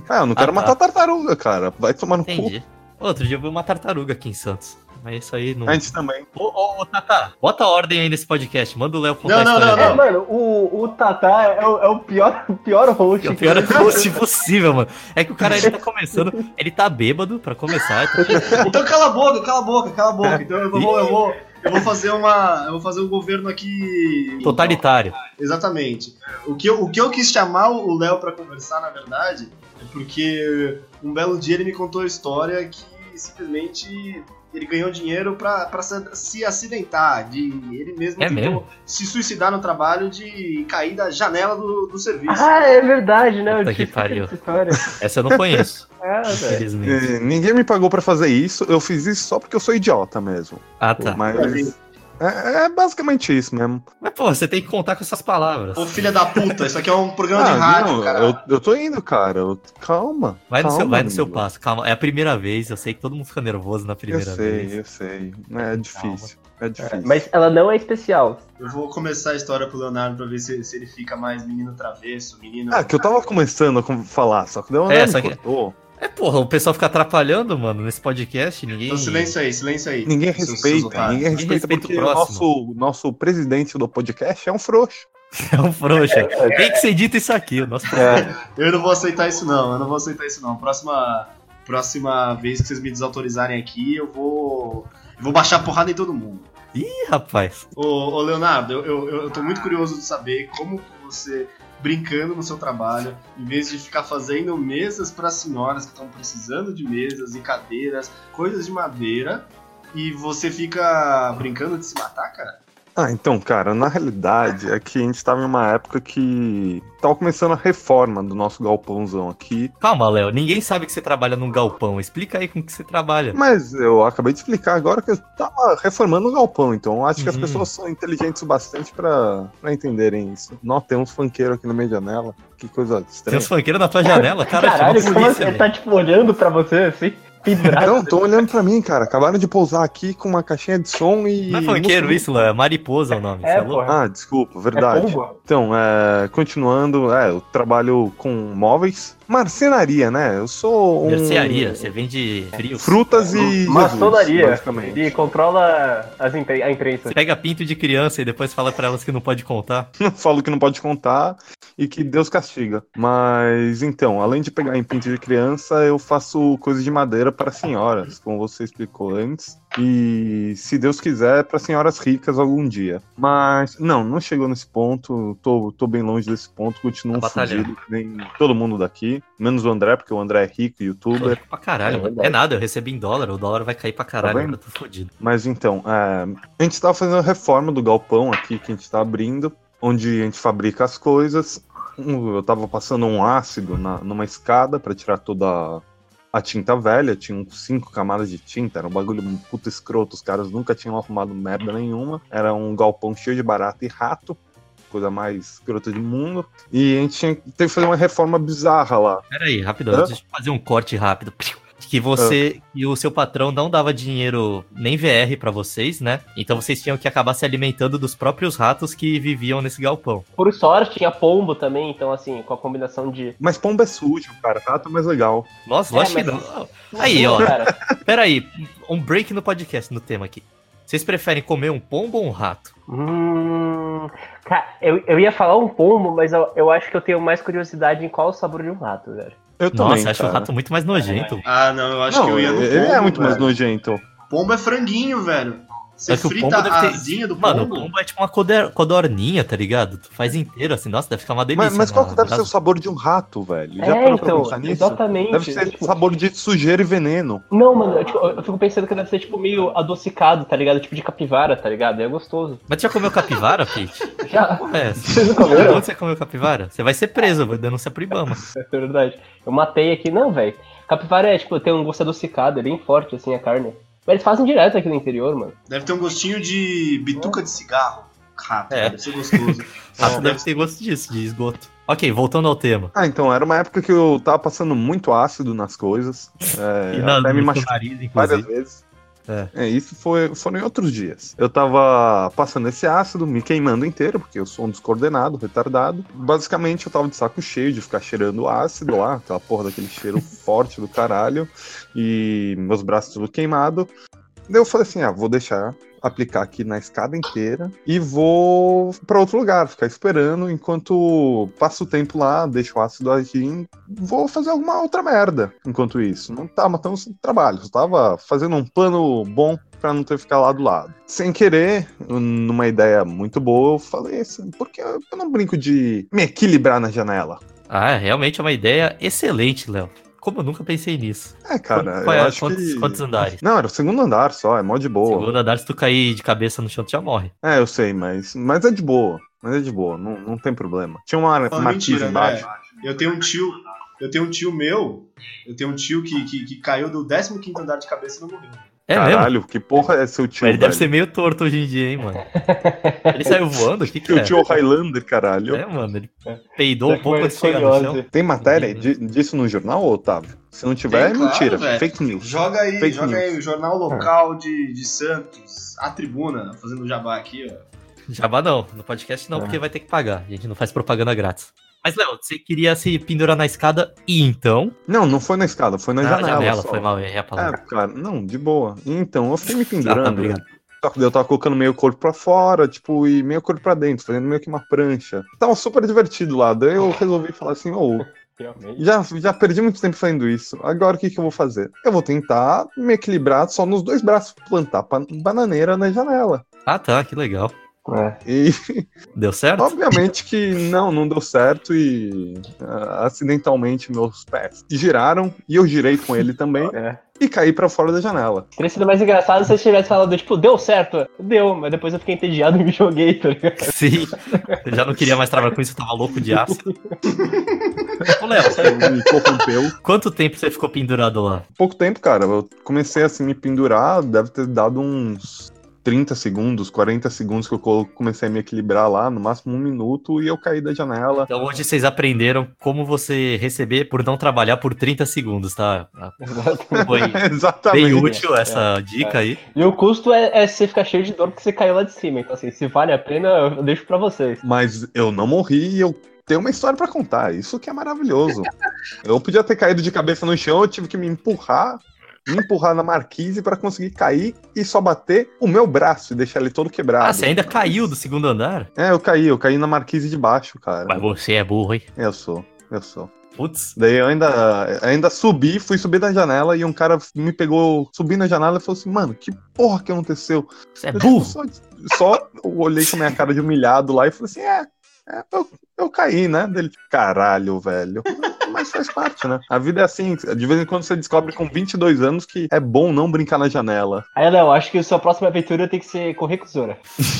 Ah, eu não quero Ah, tá. matar tartaruga, cara. Vai tomar no cu. Entendi. Outro dia eu vi uma tartaruga aqui em Santos. Mas isso aí não. A gente também. Ô, ô, ô, Tata, bota ordem aí nesse podcast. Manda o Léo contar Não, a não, história não, dele. É, mano, o, o Tatá é o, é o pior, o pior host. É o pior host possível, mano. É que o cara ele tá começando, ele tá bêbado pra começar. tá- Então cala a boca, cala a boca, cala a boca. Então eu vou, eu vou, eu vou fazer uma. Eu vou fazer um governo aqui. Totalitário. Exatamente. O que, eu, o que eu quis chamar o Léo pra conversar, na verdade, é porque um belo dia ele me contou a história que simplesmente ele ganhou dinheiro pra, pra se, se acidentar, de ele mesmo É mesmo? se suicidar no trabalho de cair da janela do, do serviço. Ah, é verdade, né? Puta que pariu. essa história. Essa eu não conheço, É, infelizmente. E ninguém me pagou pra fazer isso, eu fiz isso só porque eu sou idiota mesmo. Ah, tá. Mas. É, é basicamente isso mesmo. Mas, pô, você tem que contar com essas palavras. Ô filha da puta, isso aqui é um programa Ah, de rádio, não, cara. eu, eu tô indo, cara. eu- calma. Vai no, calma, seu, vai no seu passo, calma. É a primeira vez, eu sei que todo mundo fica nervoso na Eu primeira sei, vez. eu sei. É difícil. É difícil. Mas ela não é especial. Eu vou começar a história pro Leonardo pra ver se, se ele fica mais menino travesso, menino. Ah, que eu tava começando a falar, só que deu uma É, é, só que- cortou. É, porra, o pessoal fica atrapalhando, mano, nesse podcast, ninguém... Então silêncio aí, silêncio aí. Ninguém Seus- seus respeita, ninguém Ninguém respeita respeita o porque o próximo. nosso, nosso presidente do podcast é um frouxo. É um frouxa. Tem que ser dito isso aqui, o nosso É. Eu não vou aceitar isso não, eu não vou aceitar isso não. Próxima, próxima vez que vocês me desautorizarem aqui, eu vou. Eu vou baixar a porrada em todo mundo. Ih, rapaz. Ô, ô Leonardo, eu, eu, eu tô muito curioso de saber como você, brincando no seu trabalho, em vez de ficar fazendo mesas para senhoras que estão precisando de mesas e cadeiras, coisas de madeira, e você fica brincando de se matar, cara? Ah, então, cara, na realidade é que a gente tava em uma época que tava começando a reforma do nosso galpãozão aqui. Calma, Léo, ninguém sabe que você trabalha num galpão. Explica aí com que você trabalha. Mas eu acabei de explicar agora que eu tava reformando o galpão, então acho que as Uhum. pessoas são inteligentes o bastante pra, pra entenderem isso. Não, tem uns funkeiros aqui na minha janela. Que coisa Tem estranha. uns funkeiros na tua janela, cara. Caralho, como velho. tá tipo olhando pra você assim, pendurado. Não, tô olhando pra mim, cara. Acabaram de pousar aqui com uma caixinha de som e. Não é funkeiro isso, Léo. É mariposa o nome. É, é. Ah, desculpa, É verdade. pomba. Então, é, continuando, é, eu trabalho com móveis. Marcenaria, né? Eu sou um. Mercearia, você vende frio. Frutas e. Maçonaria. Jesus, basicamente. Ele controla as impre- a imprensa. Você pega pinto de criança e depois fala pra elas que não pode contar. Falo que não pode contar e que Deus castiga. Mas então, além de pegar em pinto de criança, eu faço coisas de madeira para senhoras, como você explicou antes. E se Deus quiser, para senhoras ricas algum dia. Mas não, não chegou nesse ponto. Tô, tô bem longe desse ponto. Continuo Tá fudido, nem todo mundo daqui. Menos o André, porque o André é rico, youtuber. Pra caralho, É. É nada, eu recebi em dólar, o dólar vai cair pra caralho, vendo? eu tô fodido. Mas então, é, a gente estava fazendo a reforma do galpão aqui que a gente está abrindo, onde a gente fabrica as coisas. Eu tava passando um ácido na, numa escada para tirar toda a tinta velha, tinha cinco camadas de tinta, era um bagulho puta escroto, os caras nunca tinham arrumado merda nenhuma. Era um galpão cheio de barata e rato, coisa mais escrota do mundo. E a gente tinha, teve que fazer uma reforma bizarra lá. Pera aí, rápido, Hã? deixa eu fazer um corte rápido. Que você e o seu patrão não dava dinheiro nem VR pra vocês, né? Então vocês tinham que acabar se alimentando dos próprios ratos que viviam nesse galpão. Por sorte, tinha pombo também, então assim, com a combinação de. Mas pomba é sujo, cara, rato é mais legal. Nossa, É, lógico que não. Aí, ó. Cara, Pera aí, um break no podcast, no tema aqui. Vocês preferem comer um pombo ou um rato? hum, cara, eu, eu ia falar um pombo, mas eu, eu acho que eu tenho mais curiosidade em qual é o sabor de um rato, velho. Eu Nossa, também, acho o rato muito mais nojento. Ah, não, eu acho Não, que eu ia no ele é pombo, muito mais velho. nojento. Pombo é franguinho, velho. Você É que o frita pombo deve a ter- asinha do Mano, o pombo. pombo é tipo uma codor- codorninha, tá ligado? Tu faz inteiro assim, nossa, deve ficar uma delícia. Mas, mas qual que deve ser o sabor de um rato, velho? Já é, parou pra então, pensar nisso? exatamente. Deve ser Tipo, sabor de sujeira e veneno. Não, mano, eu, tipo, eu fico pensando que deve ser tipo meio adocicado, tá ligado? Tipo de capivara, tá ligado? É gostoso. Mas tu já comeu capivara, Pete? Já. É? Vocês não comeram? Onde você comeu capivara? Você vai ser preso, vai denunciar pro Ibama. É verdade. Eu matei aqui, não, velho. Capivara é, tipo, tem um gosto adocicado, é bem forte, assim, a carne. Mas eles fazem direto aqui no interior, mano. Deve ter um gostinho de bituca de cigarro. Rato, É. deve ser gostoso. Rato deve ter gosto disso, de esgoto. Ok, voltando ao tema. Ah, então, era uma época que eu tava passando muito ácido nas coisas. É, E na, até me machuquei nariz, várias vezes. É. É, isso foi, foram em outros dias. Eu tava passando esse ácido, me queimando inteiro, porque eu sou um descoordenado, retardado. Basicamente, eu tava de saco cheio de ficar cheirando ácido lá, aquela porra daquele cheiro forte do caralho, e meus braços tudo queimado. Daí eu falei assim: ah, vou deixar aplicar aqui na escada inteira e vou para outro lugar, ficar esperando enquanto passa o tempo lá, deixo o ácido agir, vou fazer alguma outra merda enquanto isso. Não tava matando trabalho, só tava fazendo um plano bom para não ter que ficar lá do lado. Sem querer, numa ideia muito boa, eu falei assim, por que eu não brinco de me equilibrar na janela? Ah, realmente é uma ideia excelente, Léo. Como eu nunca pensei nisso. É, cara, Qual eu é- acho quantos, que... quantos andares? Não, era o segundo andar só, é mó de boa. Segundo andar, se tu cair de cabeça no chão, tu já morre. É, eu sei, mas, mas é de boa. Mas é de boa, não, não tem problema. Tinha uma Ah, marquise mentira, embaixo. André. Eu tenho um tio. Eu tenho um tio meu. Eu tenho um tio que, que, que caiu do 15 andar de cabeça e não morreu. É mesmo? Caralho, que porra é seu tio, Mas ele deve velho? ser meio torto hoje em dia, hein, mano. Ele saiu voando? O que que é? tio Highlander, caralho. É, mano, ele peidou um Tá pouco antes de chegar no chão. Tem matéria di- disso no jornal, Otávio? Se não tiver, Tem, é claro, mentira. velho. Fake news. Joga aí, Fake joga aí, news. o jornal local de, de Santos, a tribuna, fazendo jabá aqui, ó. Jabá não, no podcast não, É. porque vai ter que pagar. A gente não faz propaganda grátis. Mas, Léo, você queria se pendurar na escada e então? Não, não foi na escada, foi na Ah, janela. só. foi mal, errei a É, palavra. cara, não, de boa. Então, eu fiquei me Ah, tá, pendurando. obrigado. Só que eu tava colocando meio corpo pra fora, tipo, e meio corpo pra dentro, fazendo meio que uma prancha. Tava super divertido lá. Daí eu resolvi falar assim, ô, Realmente. já, já perdi muito tempo fazendo isso. Agora o que, que eu vou fazer? Eu vou tentar me equilibrar só nos dois braços, plantar bananeira na janela. Ah, tá, que legal. É. E Deu certo? obviamente que não, não deu certo e ah, acidentalmente meus pés giraram e eu girei com ele também É. e caí pra fora da janela. Teria sido mais engraçado se você tivesse falado, tipo, deu certo? Deu, mas depois eu fiquei entediado e me joguei, tá ligado? Sim. Eu já não queria mais trabalhar com isso, eu tava louco de ácido. Ô, Léo, Me corrompeu. quanto tempo você ficou pendurado lá? Pouco tempo, cara. Eu comecei assim me pendurar, deve ter dado uns 30 segundos, 40 segundos que eu co- comecei a me equilibrar lá, no máximo um minuto, e eu caí da janela. Então hoje vocês aprenderam como você receber por não trabalhar por 30 segundos, tá? Foi bem Exatamente. útil essa dica aí. E o custo é, é você ficar cheio de dor porque você caiu lá de cima. Então, assim, se vale a pena, eu deixo pra vocês. Mas eu não morri e eu tenho uma história pra contar. Isso que é maravilhoso. eu podia ter caído de cabeça no chão, eu tive que me empurrar, empurrar na marquise pra conseguir cair e só bater o meu braço e deixar ele todo quebrado. Ah, você ainda caiu do segundo andar? É, eu caí, eu caí na marquise de baixo, cara. Mas você é burro, hein? Eu sou, eu sou. Putz. Daí eu ainda, ainda subi, fui subir da janela e um cara me pegou, subi na janela e falou assim, mano, que porra que aconteceu? Você é Eu burro. Só, só eu olhei com a minha cara de humilhado lá e falei assim, é, é, eu, eu caí, né? Dele, caralho, velho. Mas faz parte, né? A vida é assim, de vez em quando você descobre com 22 anos que é bom não brincar na janela. Aí, Léo, acho que a sua próxima aventura tem que ser correr com tesoura.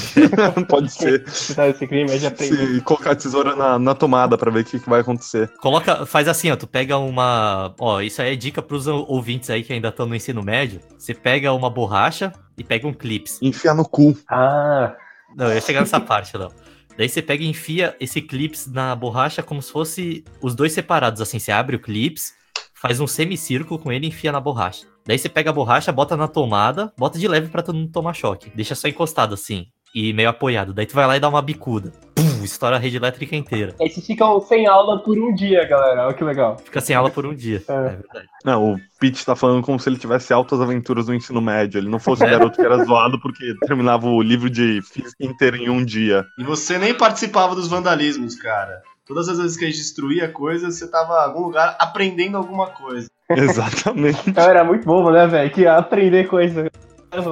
Pode ser. Você tá nesse crime, já aprende. Se colocar a tesoura na, na tomada pra ver o que, que vai acontecer. Coloca, faz assim, ó, tu pega uma, ó, isso aí é dica pros ouvintes aí que ainda estão no ensino médio. Você pega uma borracha e pega um clips. Enfiar no cu. Ah, Não, eu ia chegar nessa parte, não. Daí você pega e enfia esse clips na borracha como se fosse os dois separados, assim, você abre o clips, faz um semicírculo com ele e enfia na borracha. Daí você pega a borracha, bota na tomada, bota de leve pra tu não tomar choque. Deixa só encostado assim, e meio apoiado. Daí tu vai lá e dá uma bicuda. Pum, estoura a rede elétrica inteira. aí vocês ficam sem aula por um dia, galera. Olha que legal. Fica sem aula por um dia. É. É verdade. Não, o Pete tá falando como se ele tivesse altas aventuras no ensino médio. Ele não fosse o garoto que era zoado porque terminava o livro de física inteiro em um dia. E você nem participava dos vandalismos, cara. Todas as vezes que a gente destruía coisas, você tava em algum lugar aprendendo alguma coisa. Exatamente. Eu era muito bobo, né, velho? Que ia aprender coisa.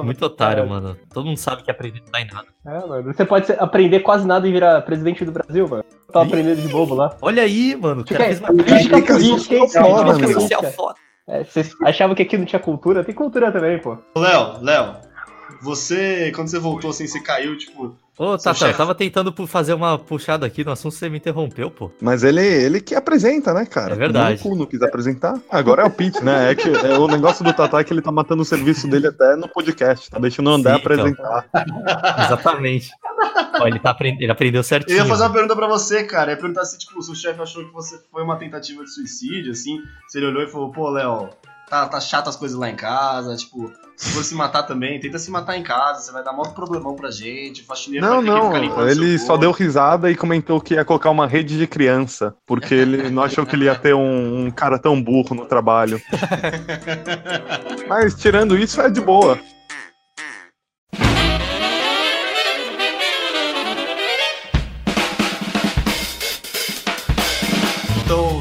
Muito otário, É. mano. Todo mundo sabe que aprender não dá em nada. É, mano. Você pode ser- aprender quase nada e virar presidente do Brasil, mano. Ih. aprendendo de bobo lá. Olha aí, mano. O cara fez uma Crítica crítica política, hein? Crítica social foda. É, Vocês achavam que aqui não tinha cultura? Tem cultura também, pô. Léo, Léo, você, quando você voltou assim, você caiu, tipo. Ô, Tata, eu tava tentando fazer uma puxada aqui no assunto, você me interrompeu, pô. Mas ele, ele que apresenta, né, cara? É verdade. O não quis apresentar. Agora é o Pete, né? É que é, o negócio do Tatá é que ele tá matando o serviço dele até no podcast. Tá deixando o André Sim, então. apresentar. Exatamente. Ó, ele, tá aprend... ele aprendeu Eu certinho. ia fazer uma pergunta pra você, cara. Eu ia perguntar se, tipo, o seu chefe achou que você foi uma tentativa de suicídio, assim. Se ele olhou e falou, pô, Léo, tá, tá chato as coisas lá em casa, tipo, se for se matar também, tenta se matar em casa, você vai dar maior problemão pra gente, o faxineiro Não, vai ter que não. ficar limpando Ele só deu risada e comentou que ia colocar uma rede de criança. Porque ele não achou que ele ia ter um, um cara tão burro no trabalho. Mas tirando isso, é de boa.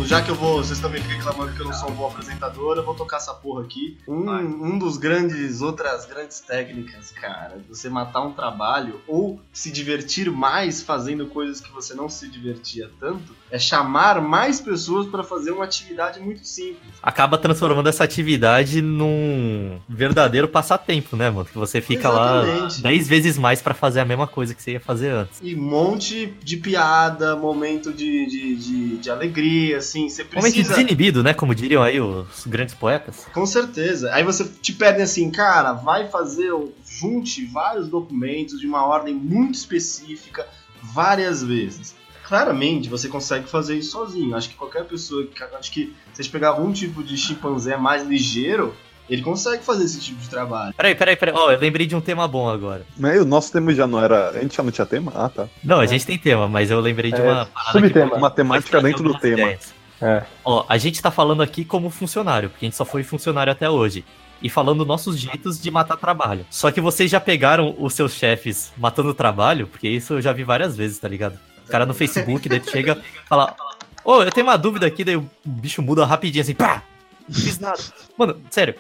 Já que eu vou. Vocês estão me reclamando que eu não sou um bom apresentador, eu vou tocar essa porra aqui. Um, um dos grandes, outras grandes técnicas, cara, você matar um trabalho ou se divertir mais fazendo coisas que você não se divertia tanto, é chamar mais pessoas para fazer uma atividade muito simples. Acaba transformando essa atividade num verdadeiro passatempo, né, mano? Que você fica Exatamente. lá 10 vezes mais pra fazer a mesma coisa que você ia fazer antes. E um monte de piada, momento de, de, de, de alegria, assim, você Momento precisa... desinibido, né? Como diriam aí os grandes poetas. Com certeza. Aí você te pede assim, cara, vai fazer, junte vários documentos de uma ordem muito específica várias vezes. Claramente você consegue fazer isso sozinho. Acho que qualquer pessoa, que- acho que se a gente pegar algum tipo de chimpanzé mais ligeiro, ele consegue fazer esse tipo de trabalho. Peraí, peraí, peraí. Ó, eu lembrei de um tema bom agora. Mas o nosso tema já não era. A gente já não tinha tema? Ah, tá. Não, a gente tem tema, mas eu lembrei de É, uma parada subtema. que Uma temática pode dentro do tema. ideias. É. Ó, a gente tá falando aqui como funcionário, porque a gente só foi funcionário até hoje. E falando nossos jeitos de matar trabalho. Só que vocês já pegaram os seus chefes matando trabalho, porque isso eu já vi várias vezes, tá ligado? O cara no Facebook, daí tu chega fala: Ô, eu tenho uma dúvida aqui, daí o bicho muda rapidinho assim, pá! Não fiz nada. Mano, sério.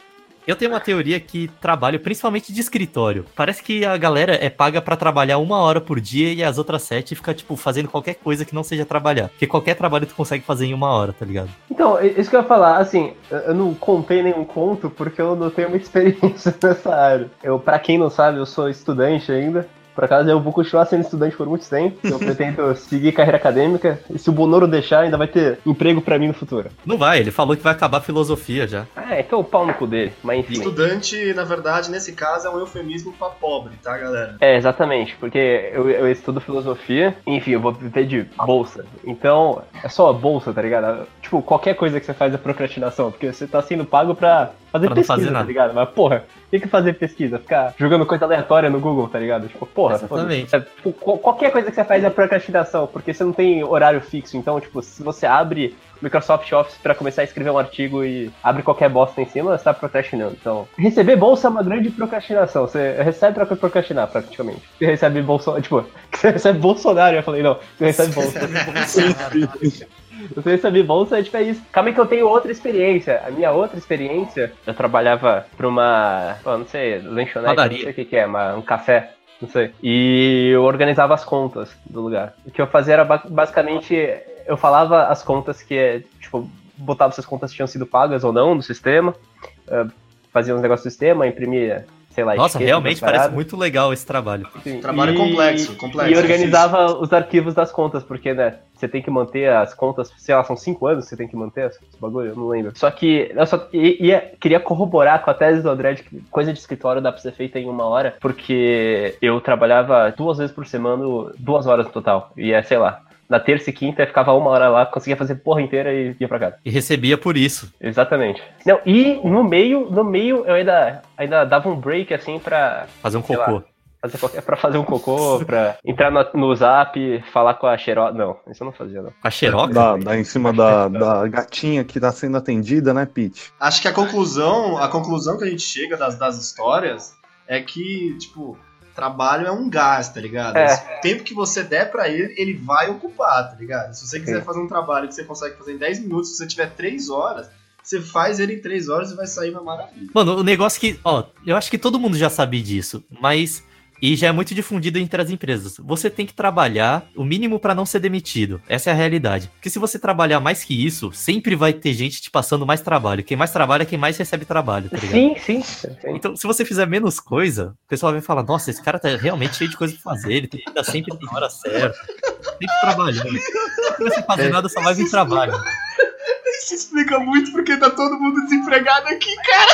Eu tenho uma teoria que trabalho principalmente de escritório. Parece que a galera é paga pra trabalhar uma hora por dia e as outras sete fica, tipo, fazendo qualquer coisa que não seja trabalhar. Porque qualquer trabalho tu consegue fazer em uma hora, tá ligado? Então, isso que eu ia falar, assim, eu- não contei nenhum conto porque eu não tenho muita experiência nessa área. Eu, pra quem não sabe, eu sou estudante ainda. Por acaso eu vou continuar sendo estudante por muito tempo. Eu pretendo seguir carreira acadêmica. E se o Bonoro deixar, ainda vai ter emprego pra mim no futuro. Não vai, ele falou que vai acabar a filosofia já. Ah, então o pau no cu dele. Mas enfim. Estudante, na verdade, nesse caso, é um eufemismo pra pobre, tá, galera? É, exatamente, porque eu, eu estudo filosofia, enfim, eu vou viver de bolsa. Então, é só a bolsa, tá ligado? Tipo, qualquer coisa que você faz é procrastinação, porque você tá sendo pago pra fazer Pra pesquisa, fazer tá nada. ligado? Mas, porra, o que fazer pesquisa? Ficar jogando coisa aleatória no Google, tá ligado? Tipo, porra, Exatamente. É, tipo, qual- qualquer coisa que você faz é procrastinação, porque você não tem horário fixo. Então, tipo, se você abre Microsoft Office pra começar a escrever um artigo e abre qualquer bosta em cima, você tá procrastinando. Então, receber bolsa é uma grande procrastinação. Você recebe pra procrastinar, praticamente. Você recebe bolsa, tipo, você recebe Bolsonaro. Eu falei, não, você recebe bolsa. Você recebe bolsa, é tipo, é isso. Calma aí que eu tenho outra experiência. A minha outra experiência, eu trabalhava pra uma, pô, não sei, lanchonete, Padaria. não sei o que que é, uma- um café. Não sei. E eu organizava as contas do lugar. O que eu fazia era ba- basicamente. Eu falava as contas que, tipo, botava se as contas tinham sido pagas ou não no sistema. eh, fazia uns negócios do sistema, imprimia, sei lá, Nossa, realmente parece muito legal esse trabalho. Sim, Trabalho complexo, complexo, E organizava os arquivos das contas, porque, né, você tem que manter as contas, sei lá, são cinco anos que você tem que manter esse bagulho, eu não lembro. Só que eu só i- ia, queria corroborar com a tese do André de que coisa de escritório dá pra ser feita em uma hora, porque eu trabalhava duas vezes por semana, duas horas no total. E é, sei lá, na terça e quinta eu ficava uma hora lá, conseguia fazer porra inteira e ia pra casa. E recebia por isso. Exatamente. Não, e no meio, no meio eu ainda, ainda dava um break assim pra Fazer um Sei lá. cocô. fazer qualquer, pra fazer um cocô, pra entrar no, no zap, falar com a xerox. Não, isso eu não fazia, não. Com a xerox? Dá, dá em cima da, da gatinha que tá sendo atendida, né, Pete? Acho que a conclusão, a conclusão que a gente chega das, das histórias é que, tipo, trabalho é um gás, tá ligado? É. O tempo que você der pra ele, ele vai ocupar, tá ligado? Se você quiser Sim. fazer um trabalho que você consegue fazer em 10 minutos, se você tiver 3 horas, você faz ele em 3 horas e vai sair uma maravilha. Mano, o negócio que, ó, eu acho que todo mundo já sabe disso, mas e já é muito difundido entre as empresas. Você tem que trabalhar o mínimo pra não ser demitido. Essa é a realidade. Porque se você trabalhar mais que isso, sempre vai ter gente te passando mais trabalho. Quem mais trabalha é quem mais recebe trabalho, tá ligado? Sim, sim. sim. Então, se você fizer menos coisa, o pessoal vai falar: Nossa, esse cara tá realmente cheio de coisa pra fazer, ele tem que estar sempre na hora certa, tem que trabalhar. Se você fazer nada, só vai vir trabalho. Isso explica muito porque tá todo mundo desempregado aqui, cara.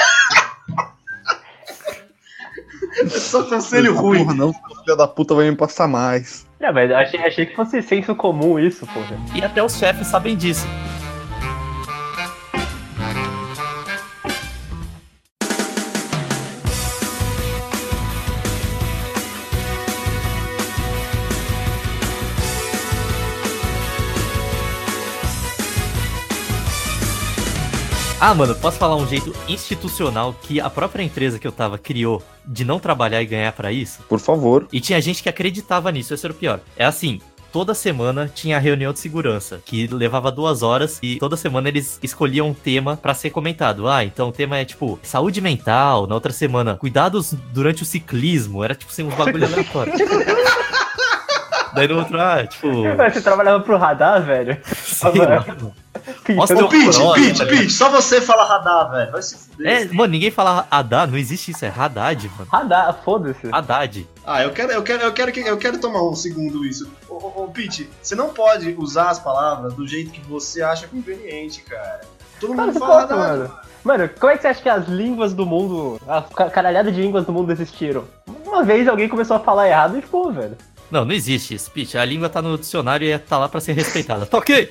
É só conselho ruim. Porra, não, filho da puta vai me passar mais. É, mas achei, achei que fosse senso comum isso, porra. E até os chefes sabem disso. Ah, mano, posso falar um jeito institucional que a própria empresa que eu tava criou de não trabalhar e ganhar pra isso? Por favor. E tinha gente que acreditava nisso, esse era o pior. É assim, toda semana tinha a reunião de segurança, que levava duas horas e toda semana eles escolhiam um tema pra ser comentado. Ah, então o tema é tipo saúde mental, na outra semana, cuidados durante o ciclismo, era tipo assim, uns bagulho aleatórios. Daí no outro, ah, tipo. Você trabalhava pro radar, velho? Sei Ô, Pete, Pete, tá ligado? Pete, só você fala radar, velho. Vai se fuder. É, mano, ninguém fala Haddad, não existe isso, é Haddad, mano. Radar, foda-se. Haddad. Ah, eu quero, eu quero, eu quero, que, eu quero tomar um segundo isso. Ô, ô, ô, Pete, você não pode usar as palavras do jeito que você acha conveniente, cara. Todo Cara, mundo fala radar. mano. Mano, como é que você acha que as línguas do mundo, a ca- caralhada de línguas do mundo existiram? Uma vez alguém começou a falar errado e ficou, velho. Não, não existe isso, Pete. A língua tá no dicionário e tá lá pra ser respeitada. Tá ok?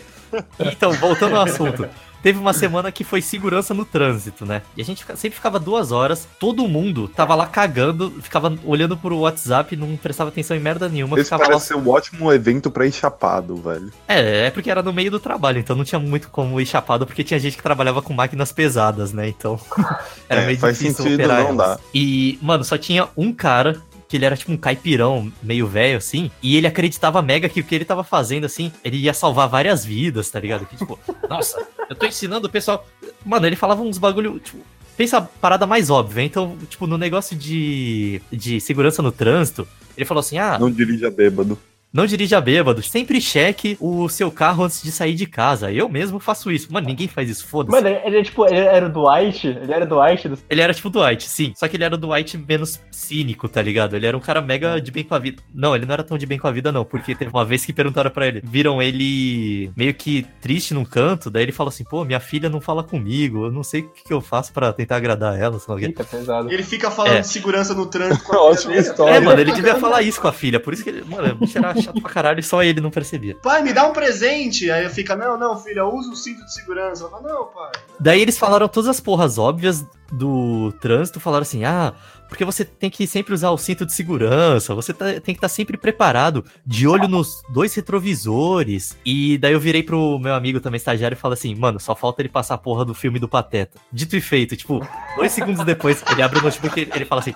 Então, voltando ao assunto. Teve uma semana que foi segurança no trânsito, né? E a gente sempre ficava duas horas, todo mundo tava lá cagando, ficava olhando pro WhatsApp, não prestava atenção em merda nenhuma, Esse ficava lá parece ser um ótimo evento pra ir chapado, velho. É, é porque era no meio do trabalho, então não tinha muito como ir chapado, porque tinha gente que trabalhava com máquinas pesadas, né? Então era É, meio faz difícil sentido, operar não elas. dá. E, mano, só tinha um cara que ele era tipo um caipirão, meio velho assim, e ele acreditava mega que o que ele tava fazendo, assim, ele ia salvar várias vidas, tá ligado? Que tipo, nossa, eu tô ensinando o pessoal. Mano, ele falava uns bagulho, tipo. Pensa a parada mais óbvia, então, tipo, no negócio de, de segurança no trânsito, ele falou assim: ah, Não dirija bêbado. Não dirija bêbado, sempre cheque o seu carro antes de sair de casa. Eu mesmo faço isso. Mano, ninguém faz isso, foda-se. Mano, ele, ele é tipo, ele era o Dwight, ele era o Dwight do... Ele era tipo o Dwight, sim. Só que ele era o Dwight menos cínico, tá ligado? Ele era um cara mega de bem com a vida. Não, ele não era tão de bem com a vida, não. Porque teve uma vez que perguntaram pra ele. Viram ele meio que triste num canto. Daí ele falou assim: pô, minha filha não fala comigo. Eu não sei o que, que eu faço pra tentar agradar ela. sei lá o quê." Eita, pesado. Ele fica falando É. de segurança no trânsito com a Ótima história. É, mano, ele devia falar isso com a filha. Por isso que ele. Mano, era chato pra caralho e só ele não percebia. Pai, me dá um presente. Aí fica, não, não, filha, usa o cinto de segurança. Fala, não, pai. Daí eles falaram todas as porras óbvias do trânsito, falaram assim: ah, porque você tem que sempre usar o cinto de segurança, você tá- tem que estar sempre preparado, de olho nos dois retrovisores. E daí eu virei pro meu amigo também estagiário e falei assim: mano, só falta ele passar a porra do filme do Pateta. Dito e feito, tipo, dois segundos depois, ele abre o notebook e ele fala assim.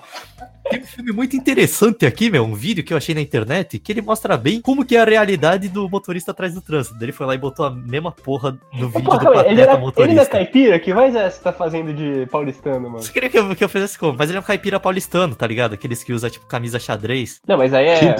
Tem um filme muito interessante aqui, meu, um vídeo que eu achei na internet, que ele mostra bem como que é a realidade do motorista atrás do trânsito. Ele foi lá e botou a mesma porra no Ô, vídeo porra, do Pateta ele, era, ele motorista. não é caipira? Que voz é essa que tá fazendo de paulistano, mano? Você queria que eu, que eu fizesse como? Mas ele é um caipira paulistano, tá ligado? Aqueles que usa, tipo, camisa xadrez. Não, mas aí é...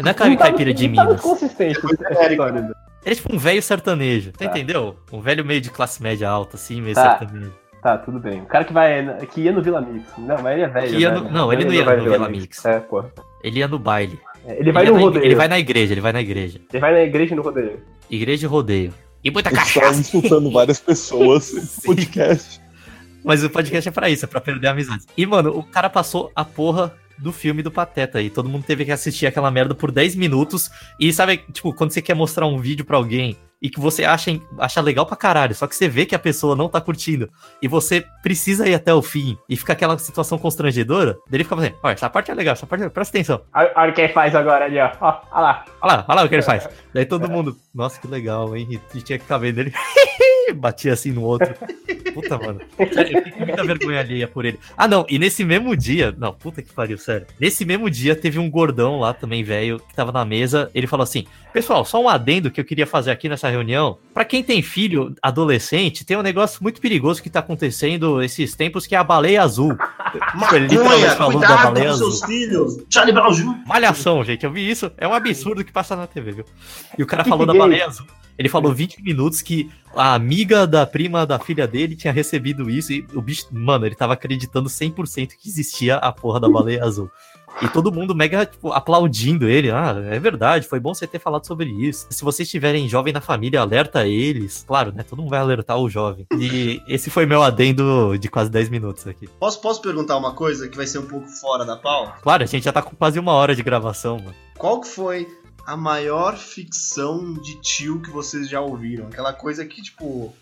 Não é ca- caipira de não tá Minas. consistente essa história. né? Ele é tipo um velho sertanejo, tá Tá. entendeu? Um velho meio de classe média alta, assim, meio Tá. sertanejo. Tá, tudo bem. O cara que vai. que ia no Vila Mix. Não, mas ele é velho. Ia no- não, ele não ia vai no Vila Mix. É, pô. Ele ia no baile. É, Ele vai ia no na, rodeio. Ele vai na igreja, ele vai na igreja. Ele vai na igreja e no rodeio. Igreja e rodeio. E muita tava cachaça. insultando várias pessoas nesse podcast. Mas o podcast é pra isso, é pra perder a amizade. E, mano, o cara passou a porra do filme do Pateta e todo mundo teve que assistir aquela merda por 10 minutos. E sabe, tipo, quando você quer mostrar um vídeo pra alguém e que você acha, acha legal pra caralho, só que você vê que a pessoa não tá curtindo e você precisa ir até o fim e fica aquela situação constrangedora, daí ele fica assim: olha, essa parte é legal, essa parte é... presta atenção. Olha o que ele faz agora ali, ó. Ó, olha lá. Olha lá, olha lá o que ele faz. Daí todo mundo, nossa, que legal, hein? E tinha que ficar vendo ele. Batia assim no outro. Puta, mano. Sério, eu fiquei com muita vergonha alheia por ele. Ah, não, e nesse mesmo dia. Não, puta que pariu, sério. Nesse mesmo dia teve um gordão lá também, velho, que tava na mesa. Ele falou assim: Pessoal, só um adendo que eu queria fazer aqui nessa reunião. Pra quem tem filho adolescente, tem um negócio muito perigoso que tá acontecendo esses tempos, que é a baleia azul. Tipo, ele literalmente Maconha, falou da cuidado baleia com azul. seus filhos. Charlie Brown Jr. Malhação, gente, eu vi isso. É um absurdo que passa na TV, viu? E o cara falou da Gay. baleia azul. Ele falou 20 minutos que a amiga da prima da filha dele tinha recebido isso e o bicho, mano, ele tava acreditando 100% que existia a porra da baleia azul. E todo mundo mega tipo, aplaudindo ele. Ah, é verdade, foi bom você ter falado sobre isso. Se vocês tiverem jovem na família, alerta eles. Claro, né? Todo mundo vai alertar o jovem. E esse foi meu adendo de quase 10 minutos aqui. Posso, posso perguntar uma coisa que vai ser um pouco fora da pauta? Claro, a gente já tá com quase uma hora de gravação, mano. Qual que foi a maior ficção de tio que vocês já ouviram? Aquela coisa que, tipo,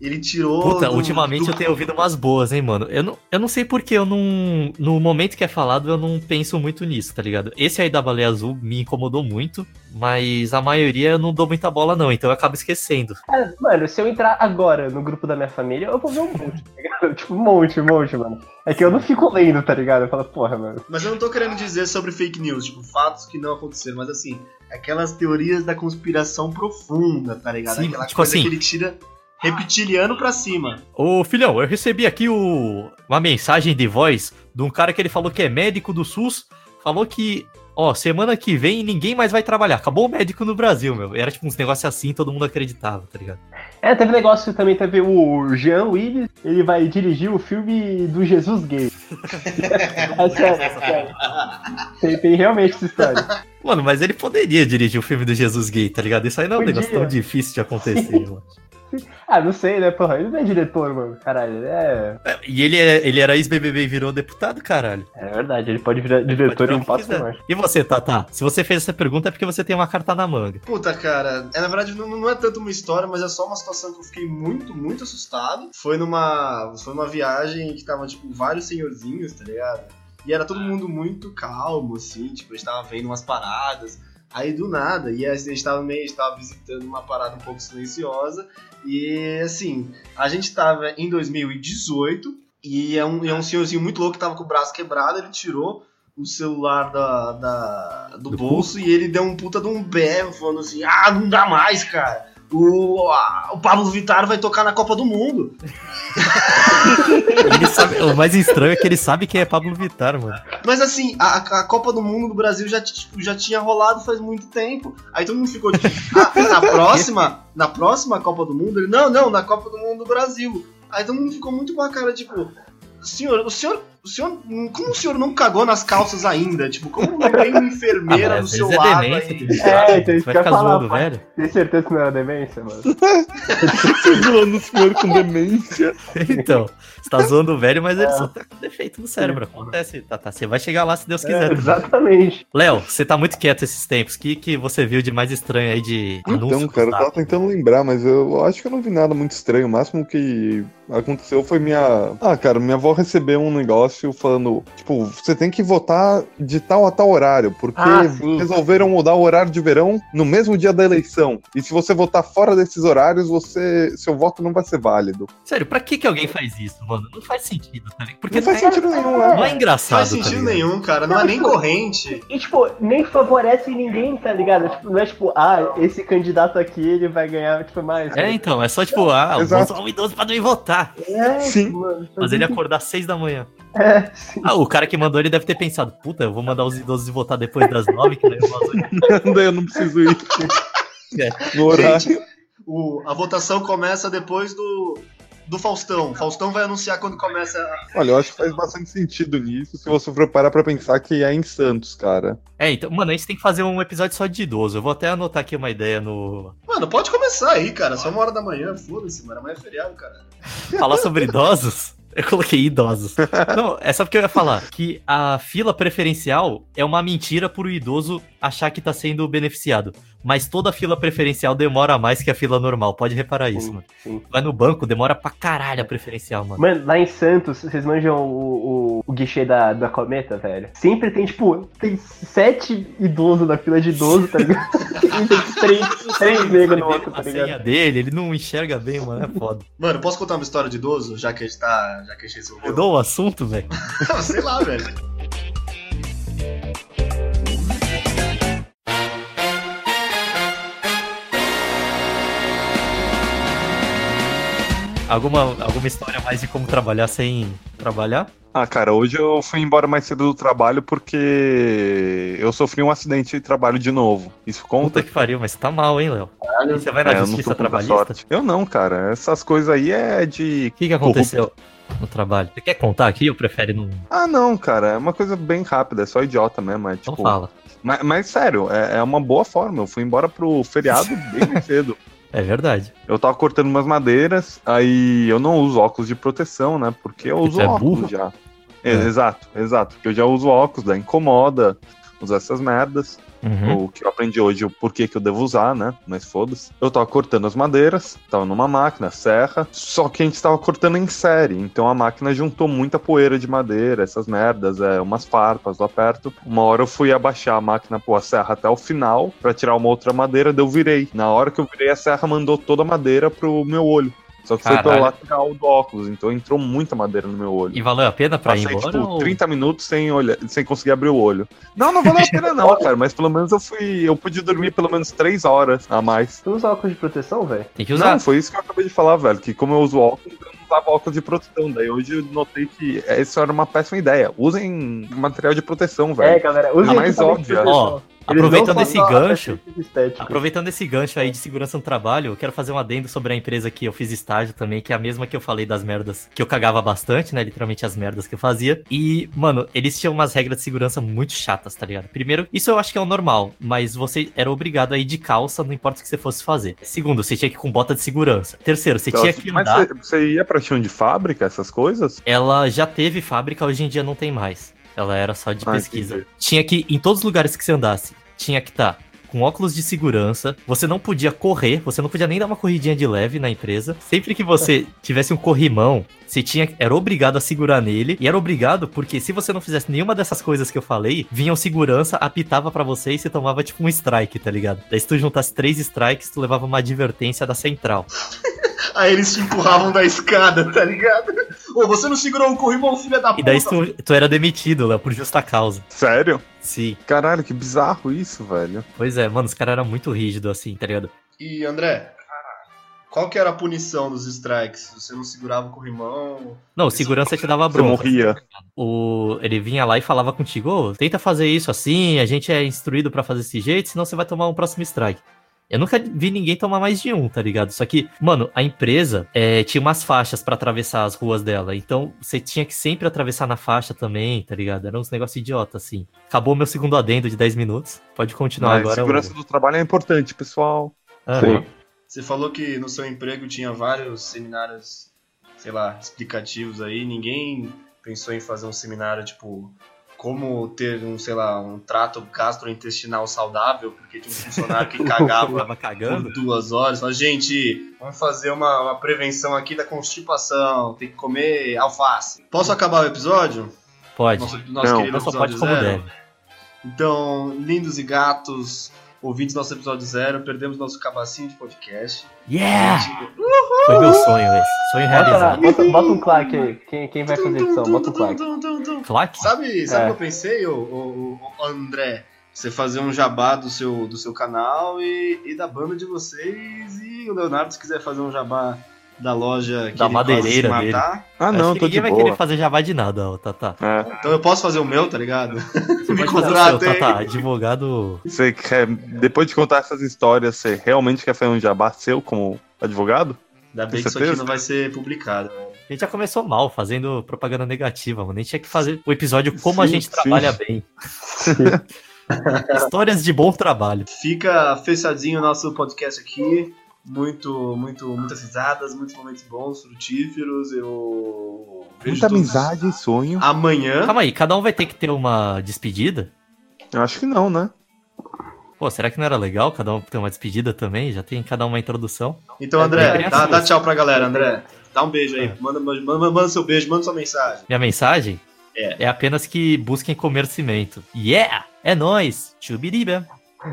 ele tirou. Puta, do- ultimamente do- eu tenho ouvido umas boas, hein, mano. Eu não, eu não sei porque eu não. No momento que é falado, eu não penso muito nisso, tá ligado? Esse aí da baleia azul me incomodou muito, mas a maioria eu não dou muita bola, não, então eu acabo esquecendo. Cara, mano, se eu entrar agora no grupo da minha família, eu vou ver um monte, tá ligado? Tipo, um monte, um monte, mano. É que eu não fico lendo, tá ligado? Eu falo, porra, mano. Mas eu não tô querendo dizer sobre fake news, tipo, fatos que não aconteceram, mas assim, aquelas teorias da conspiração profunda, tá ligado? Sim, Aquela tipo coisa assim- que ele tira reptiliano pra cima. Ô, filhão, eu recebi aqui o... uma mensagem de voz de um cara que ele falou que é médico do SUS. Falou que, ó, semana que vem ninguém mais vai trabalhar. Acabou o médico no Brasil, meu. Era tipo uns negócios assim, todo mundo acreditava, tá ligado? É, teve negócio também, teve o Jean Willis, ele vai dirigir o filme do Jesus Gay. é sério, é sério. Tem, tem realmente essa história. Mano, mas ele poderia dirigir o filme do Jesus Gay, tá ligado? Isso aí não é um negócio tão difícil de acontecer, mano. Ah, não sei, né, porra? Ele não é diretor, mano. Caralho, ele é. É, E ele, é- ele era ex-BBB e virou deputado, caralho. É verdade, ele pode virar diretor Pode em um passo mais. E você, Tata? Se você fez essa pergunta é porque você tem uma carta na manga. Puta, cara, é, na verdade não, não é tanto uma história, mas é só uma situação que eu fiquei muito, muito assustado. Foi numa, foi numa viagem que tava, tipo, vários senhorzinhos, tá ligado? E era todo mundo muito calmo, assim, tipo, a gente tava vendo umas paradas. Aí do nada, e a gente tava meio, a gente tava visitando uma parada um pouco silenciosa. E assim, a gente tava em 2018 e é um, é um senhorzinho muito louco que tava com o braço quebrado, ele tirou o celular da, da- do, Do bolso e ele deu um puta de um berro falando assim: Ah, não dá mais, cara. O, a- o Pablo Vittar vai tocar na Copa do Mundo. Ele sabe- o mais estranho é que ele sabe quem é Pablo Vittar, mano. Mas assim, a, a Copa do Mundo do Brasil já, tipo, já tinha rolado faz muito tempo. Aí todo mundo ficou tipo, ah, na próxima, na próxima Copa do Mundo, ele, não, não, na Copa do Mundo do Brasil. Aí todo mundo ficou muito com a cara, tipo, senhor, o senhor, o senhor, como o senhor não cagou nas calças ainda? Tipo, como não tem uma enfermeira Ah, do seu vezes lado demência, aí? É, então que eu ia ficar falar, zoando, velho? Tem certeza que não era demência, mano? Você zoando o senhor com demência. Então, você tá zoando o velho, mas ele só tá com defeito no cérebro. Acontece, Tata. Você vai chegar lá se Deus quiser. É, exatamente. Léo, você tá muito quieto esses tempos. O que, que você viu de mais estranho aí de anúncio? Então, cara, eu tava tentando lembrar, mas eu acho que eu não vi nada muito estranho. O máximo que aconteceu foi minha. Ah, cara, minha avó recebeu um negócio falando: tipo, você tem que votar de tal a tal horário, porque Ah, resolveram mudar o horário de verão no mesmo dia da eleição. E se você votar fora desses horários, você seu voto não vai ser válido. Sério, pra que, que alguém faz isso, mano? Não faz sentido, tá ligado? Porque não faz não, sentido nenhum, é, né? não é engraçado. Faz tá sentido ligado? nenhum, cara. Não é nem corrente. E, tipo, nem favorece ninguém, tá ligado? Tipo, não é tipo, ah, esse candidato aqui, ele vai ganhar, tipo, mais. É, então, é só tipo, ah, Exato. usar um idoso pra não ir votar. É, Sim. mano. Fazer ele acordar às seis da manhã. É, sim. Ah, o cara que mandou ele deve ter pensado, puta, eu vou mandar os idosos votar depois das nove, que daí eu oito. Daí eu não preciso ir É. Gente, o- a votação começa depois do, do Faustão. Faustão vai anunciar quando começa a, Olha, eu acho que faz bastante sentido nisso se você for parar pra pensar que é em Santos, cara. É, então, mano, a gente tem que fazer um episódio só de idoso. Eu vou até anotar aqui uma ideia no. Mano, pode começar aí, cara. Só uma hora da manhã, foda-se, mano. Amanhã é feriado, cara. Falar sobre idosos? Eu coloquei idosos. Não, é só porque eu ia falar que a fila preferencial é uma mentira pro idoso achar que tá sendo beneficiado. Mas toda fila preferencial demora mais que a fila normal. Pode reparar isso, Sim, mano. sim. Vai no banco, demora pra caralho a preferencial, mano. Mano, lá em Santos, vocês manjam o, o, o guichê da, da cometa, velho? Sempre tem, tipo, tem sete idosos na fila de idoso, tá ligado? e tem três, três negros no outro, a tá senha ligado? dele, ele não enxerga bem, mano. É foda. Mano, posso contar uma história de idoso, já que a gente tá. Já que a gente resolveu? Mudou o assunto, velho? Sei lá, velho. Alguma, alguma história mais de como trabalhar sem trabalhar? Ah, cara, hoje eu fui embora mais cedo do trabalho porque eu sofri um acidente de trabalho de novo. Isso conta? Puta que pariu, mas você tá mal, hein, Léo? Você vai na É, eu não justiça muita trabalhista? sorte. Eu não, cara. Essas coisas aí é de. O que, que aconteceu no trabalho? Você quer contar aqui ou prefere não? Ah, não, cara. É uma coisa bem rápida, é só idiota mesmo. É, Então tipo... fala. mas, mas sério, é, é uma boa forma. Eu fui embora pro feriado bem mais cedo. É verdade. Eu tava cortando umas madeiras, aí eu não uso óculos de proteção, né? Porque eu uso é óculos burro? já. É, É. Exato, exato. Porque eu já uso óculos, daí incomoda usar essas merdas. Uhum. O que eu aprendi hoje, o porquê que eu devo usar, né? Mas foda-se. Eu tava cortando as madeiras, tava numa máquina, serra, só que a gente tava cortando em série. Então a máquina juntou muita poeira de madeira, essas merdas, é, umas farpas lá perto. Uma hora eu fui abaixar a máquina, pô, a serra até o final, pra tirar uma outra madeira, daí eu virei. Na hora que eu virei, a serra mandou toda a madeira pro meu olho. Só que foi pelo Caralho. lateral do óculos, então entrou muita madeira no meu olho. E valeu a pena pra ir Passei, embora? tipo, ou- 30 minutos sem, olhar, sem conseguir abrir o olho. Não, não valeu a pena não, cara, mas pelo menos eu fui, eu pude dormir pelo menos 3 horas a mais. Tu usa óculos de proteção, velho? Tem que usar. Não, foi isso que eu acabei de falar, velho, que como eu uso óculos, eu não usava óculos de proteção. Daí hoje eu notei que isso era uma péssima ideia. Usem material de proteção, É, velho. galera, usa A mais óbvia. Ó, aproveitando esse gancho, Aproveitando. Esse gancho aí de segurança no trabalho, eu quero fazer um adendo sobre a empresa que eu fiz estágio também, que é a mesma que eu falei das merdas, que eu cagava bastante, né? Literalmente as merdas que eu fazia. E, mano, eles tinham umas regras de segurança muito chatas, tá ligado? Primeiro, isso eu acho que é o normal, mas você era obrigado a ir de calça, não importa o que você fosse fazer. Segundo, você tinha que ir com bota de segurança. Terceiro, você tinha que Mas andar. você, você ia pra chão de fábrica, essas coisas? Ela já teve fábrica, hoje em dia não tem mais. Ela era só de Ah, pesquisa. entendi. Tinha que, em todos os lugares que você andasse, tinha que estar com óculos de segurança. Você não podia correr, você não podia nem dar uma corridinha de leve na empresa. Sempre que você tivesse um corrimão, você tinha, era obrigado a segurar nele. E era obrigado porque se você não fizesse nenhuma dessas coisas que eu falei, vinha o segurança, apitava pra você e você tomava tipo um strike, tá ligado? Daí se tu juntasse três strikes, tu levava uma advertência da central. Aí eles te empurravam da escada, tá ligado? Ô, você não segurou o corrimão, filha da E daí tu, tu era demitido, Léo, por justa causa. Sério? Sim. Caralho, que bizarro isso, velho. Pois é, mano, os caras eram muito rígidos assim, tá ligado? E André, qual que era a punição dos strikes? Você não segurava o corrimão? Não, o segurança te dava Você bronca. morria. O, ele vinha lá e falava contigo, ô, tenta fazer isso assim, a gente é instruído pra fazer desse jeito, senão você vai tomar um próximo strike. Eu nunca vi ninguém tomar mais de um, tá ligado? Só que, mano, a empresa é, tinha umas faixas pra atravessar as ruas dela. Então, você tinha que sempre atravessar na faixa também, tá ligado? Era uns negócios idiota, assim. Acabou meu segundo adendo de 10 minutos. Pode continuar Mas agora. segurança do trabalho é importante, pessoal. Ah, Sim. Você falou que no seu emprego tinha vários seminários, sei lá, explicativos aí. Ninguém pensou em fazer um seminário tipo como ter um, sei lá, um trato gastrointestinal saudável, porque tinha um funcionário que cagava por duas horas. Fala, gente, vamos fazer uma, uma prevenção aqui da constipação. Tem que comer alface. Posso acabar o episódio? Pode. Nosso, nosso Não, querido episódio pode zero. deve. Então, lindos e gatos, ouvintes do nosso episódio zero, perdemos nosso cabacinho de podcast. Yeah! Gente, Foi meu sonho esse. Sonho Bota, realizado. bota, bota um claque aí. Quem, quem vai fazer edição? Bota um claque. Claque? Sabe, sabe o É. que eu pensei, ô, André? Você fazer um jabá do seu, do seu canal e, e da banda de vocês. E o Leonardo, se quiser fazer um jabá da loja que Da ele madeireira quase se matar. Ah, Acho não, que tô ninguém de vai boa. querer fazer jabá de nada, ó, Tata. É. Então eu posso fazer o meu, tá ligado? Você Me o seu, contratem. Tata. Advogado. Você quer, depois de contar essas histórias, você realmente quer fazer um jabá seu como advogado? Ainda bem que isso aqui não vai ser publicado. A gente já começou mal, fazendo propaganda negativa, mano. A gente tinha que fazer o episódio como a Sim, gente sim. trabalha bem. Histórias de bom trabalho. Fica fechadinho o nosso podcast aqui. Muito, muito, muitas risadas, muitos momentos bons, frutíferos. Eu vejo Muita amizade e sonho. amanhã. Calma aí, cada um vai ter que ter uma despedida? Eu acho que não, né? Pô, será que não era legal cada um ter uma despedida também? Já tem cada um uma introdução? Então, É, André, bem dá, dá tchau pra galera, André. Dá um beijo aí. É. Manda, manda, manda seu beijo, manda sua mensagem. Minha mensagem É. apenas que busquem comer cimento. Yeah! É nóis! Chubiriba!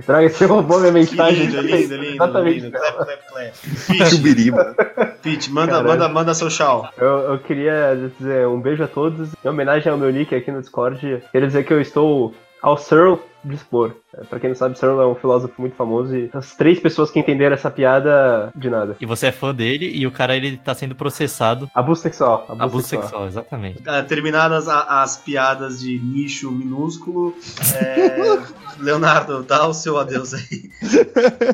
Droga, você roubou minha Que mensagem. lindo, lindo, lindo, Exatamente. lindo. Clap, clap, clap. Chubiriba. Pete, manda, manda, manda seu tchau. Eu, eu queria dizer um beijo a todos. Em homenagem ao meu nick aqui no Discord, queria dizer que eu estou ao Searle dispor. É, Pra quem não sabe, Searle é um filósofo muito famoso e as três pessoas que entenderam essa piada, de nada. E você é fã dele e o cara ele tá sendo processado. Abuso sexual. Abuso, Abuso sexual. sexual, exatamente. Ah, terminadas as piadas de nicho minúsculo, é, Leonardo, dá o seu adeus aí.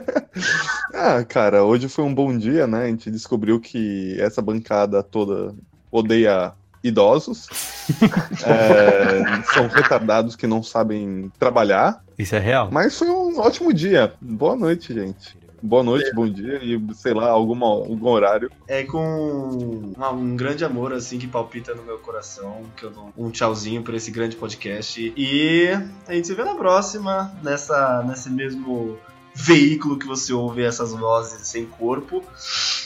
Ah, cara, hoje foi um bom dia, né? A gente descobriu que essa bancada toda odeia idosos. É, são retardados que não sabem trabalhar. Isso é real? Mas foi um ótimo dia. Boa noite, gente. Boa noite, bom dia e, sei lá, alguma, algum horário. É com uma- um grande amor, assim, que palpita no meu coração, que eu dou um tchauzinho pra esse grande podcast. E a gente se vê na próxima, nessa, nesse mesmo veículo que você ouve essas vozes sem corpo.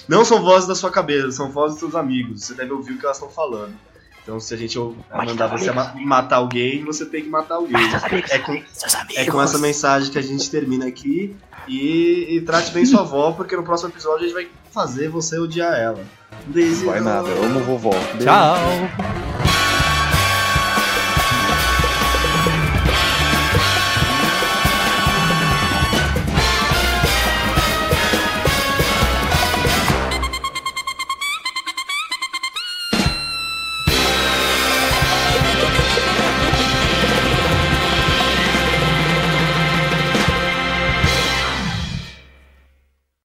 Não são vozes da sua cabeça, são vozes dos seus amigos. Você deve ouvir o que elas estão falando. Então, se a gente mandar você ma- matar alguém, você tem que matar alguém. É com, é com essa mensagem que a gente termina aqui. E, e trate bem sua avó, porque no próximo episódio a gente vai fazer você odiar ela. Daisy Vai nada, eu amo vovó. Tchau!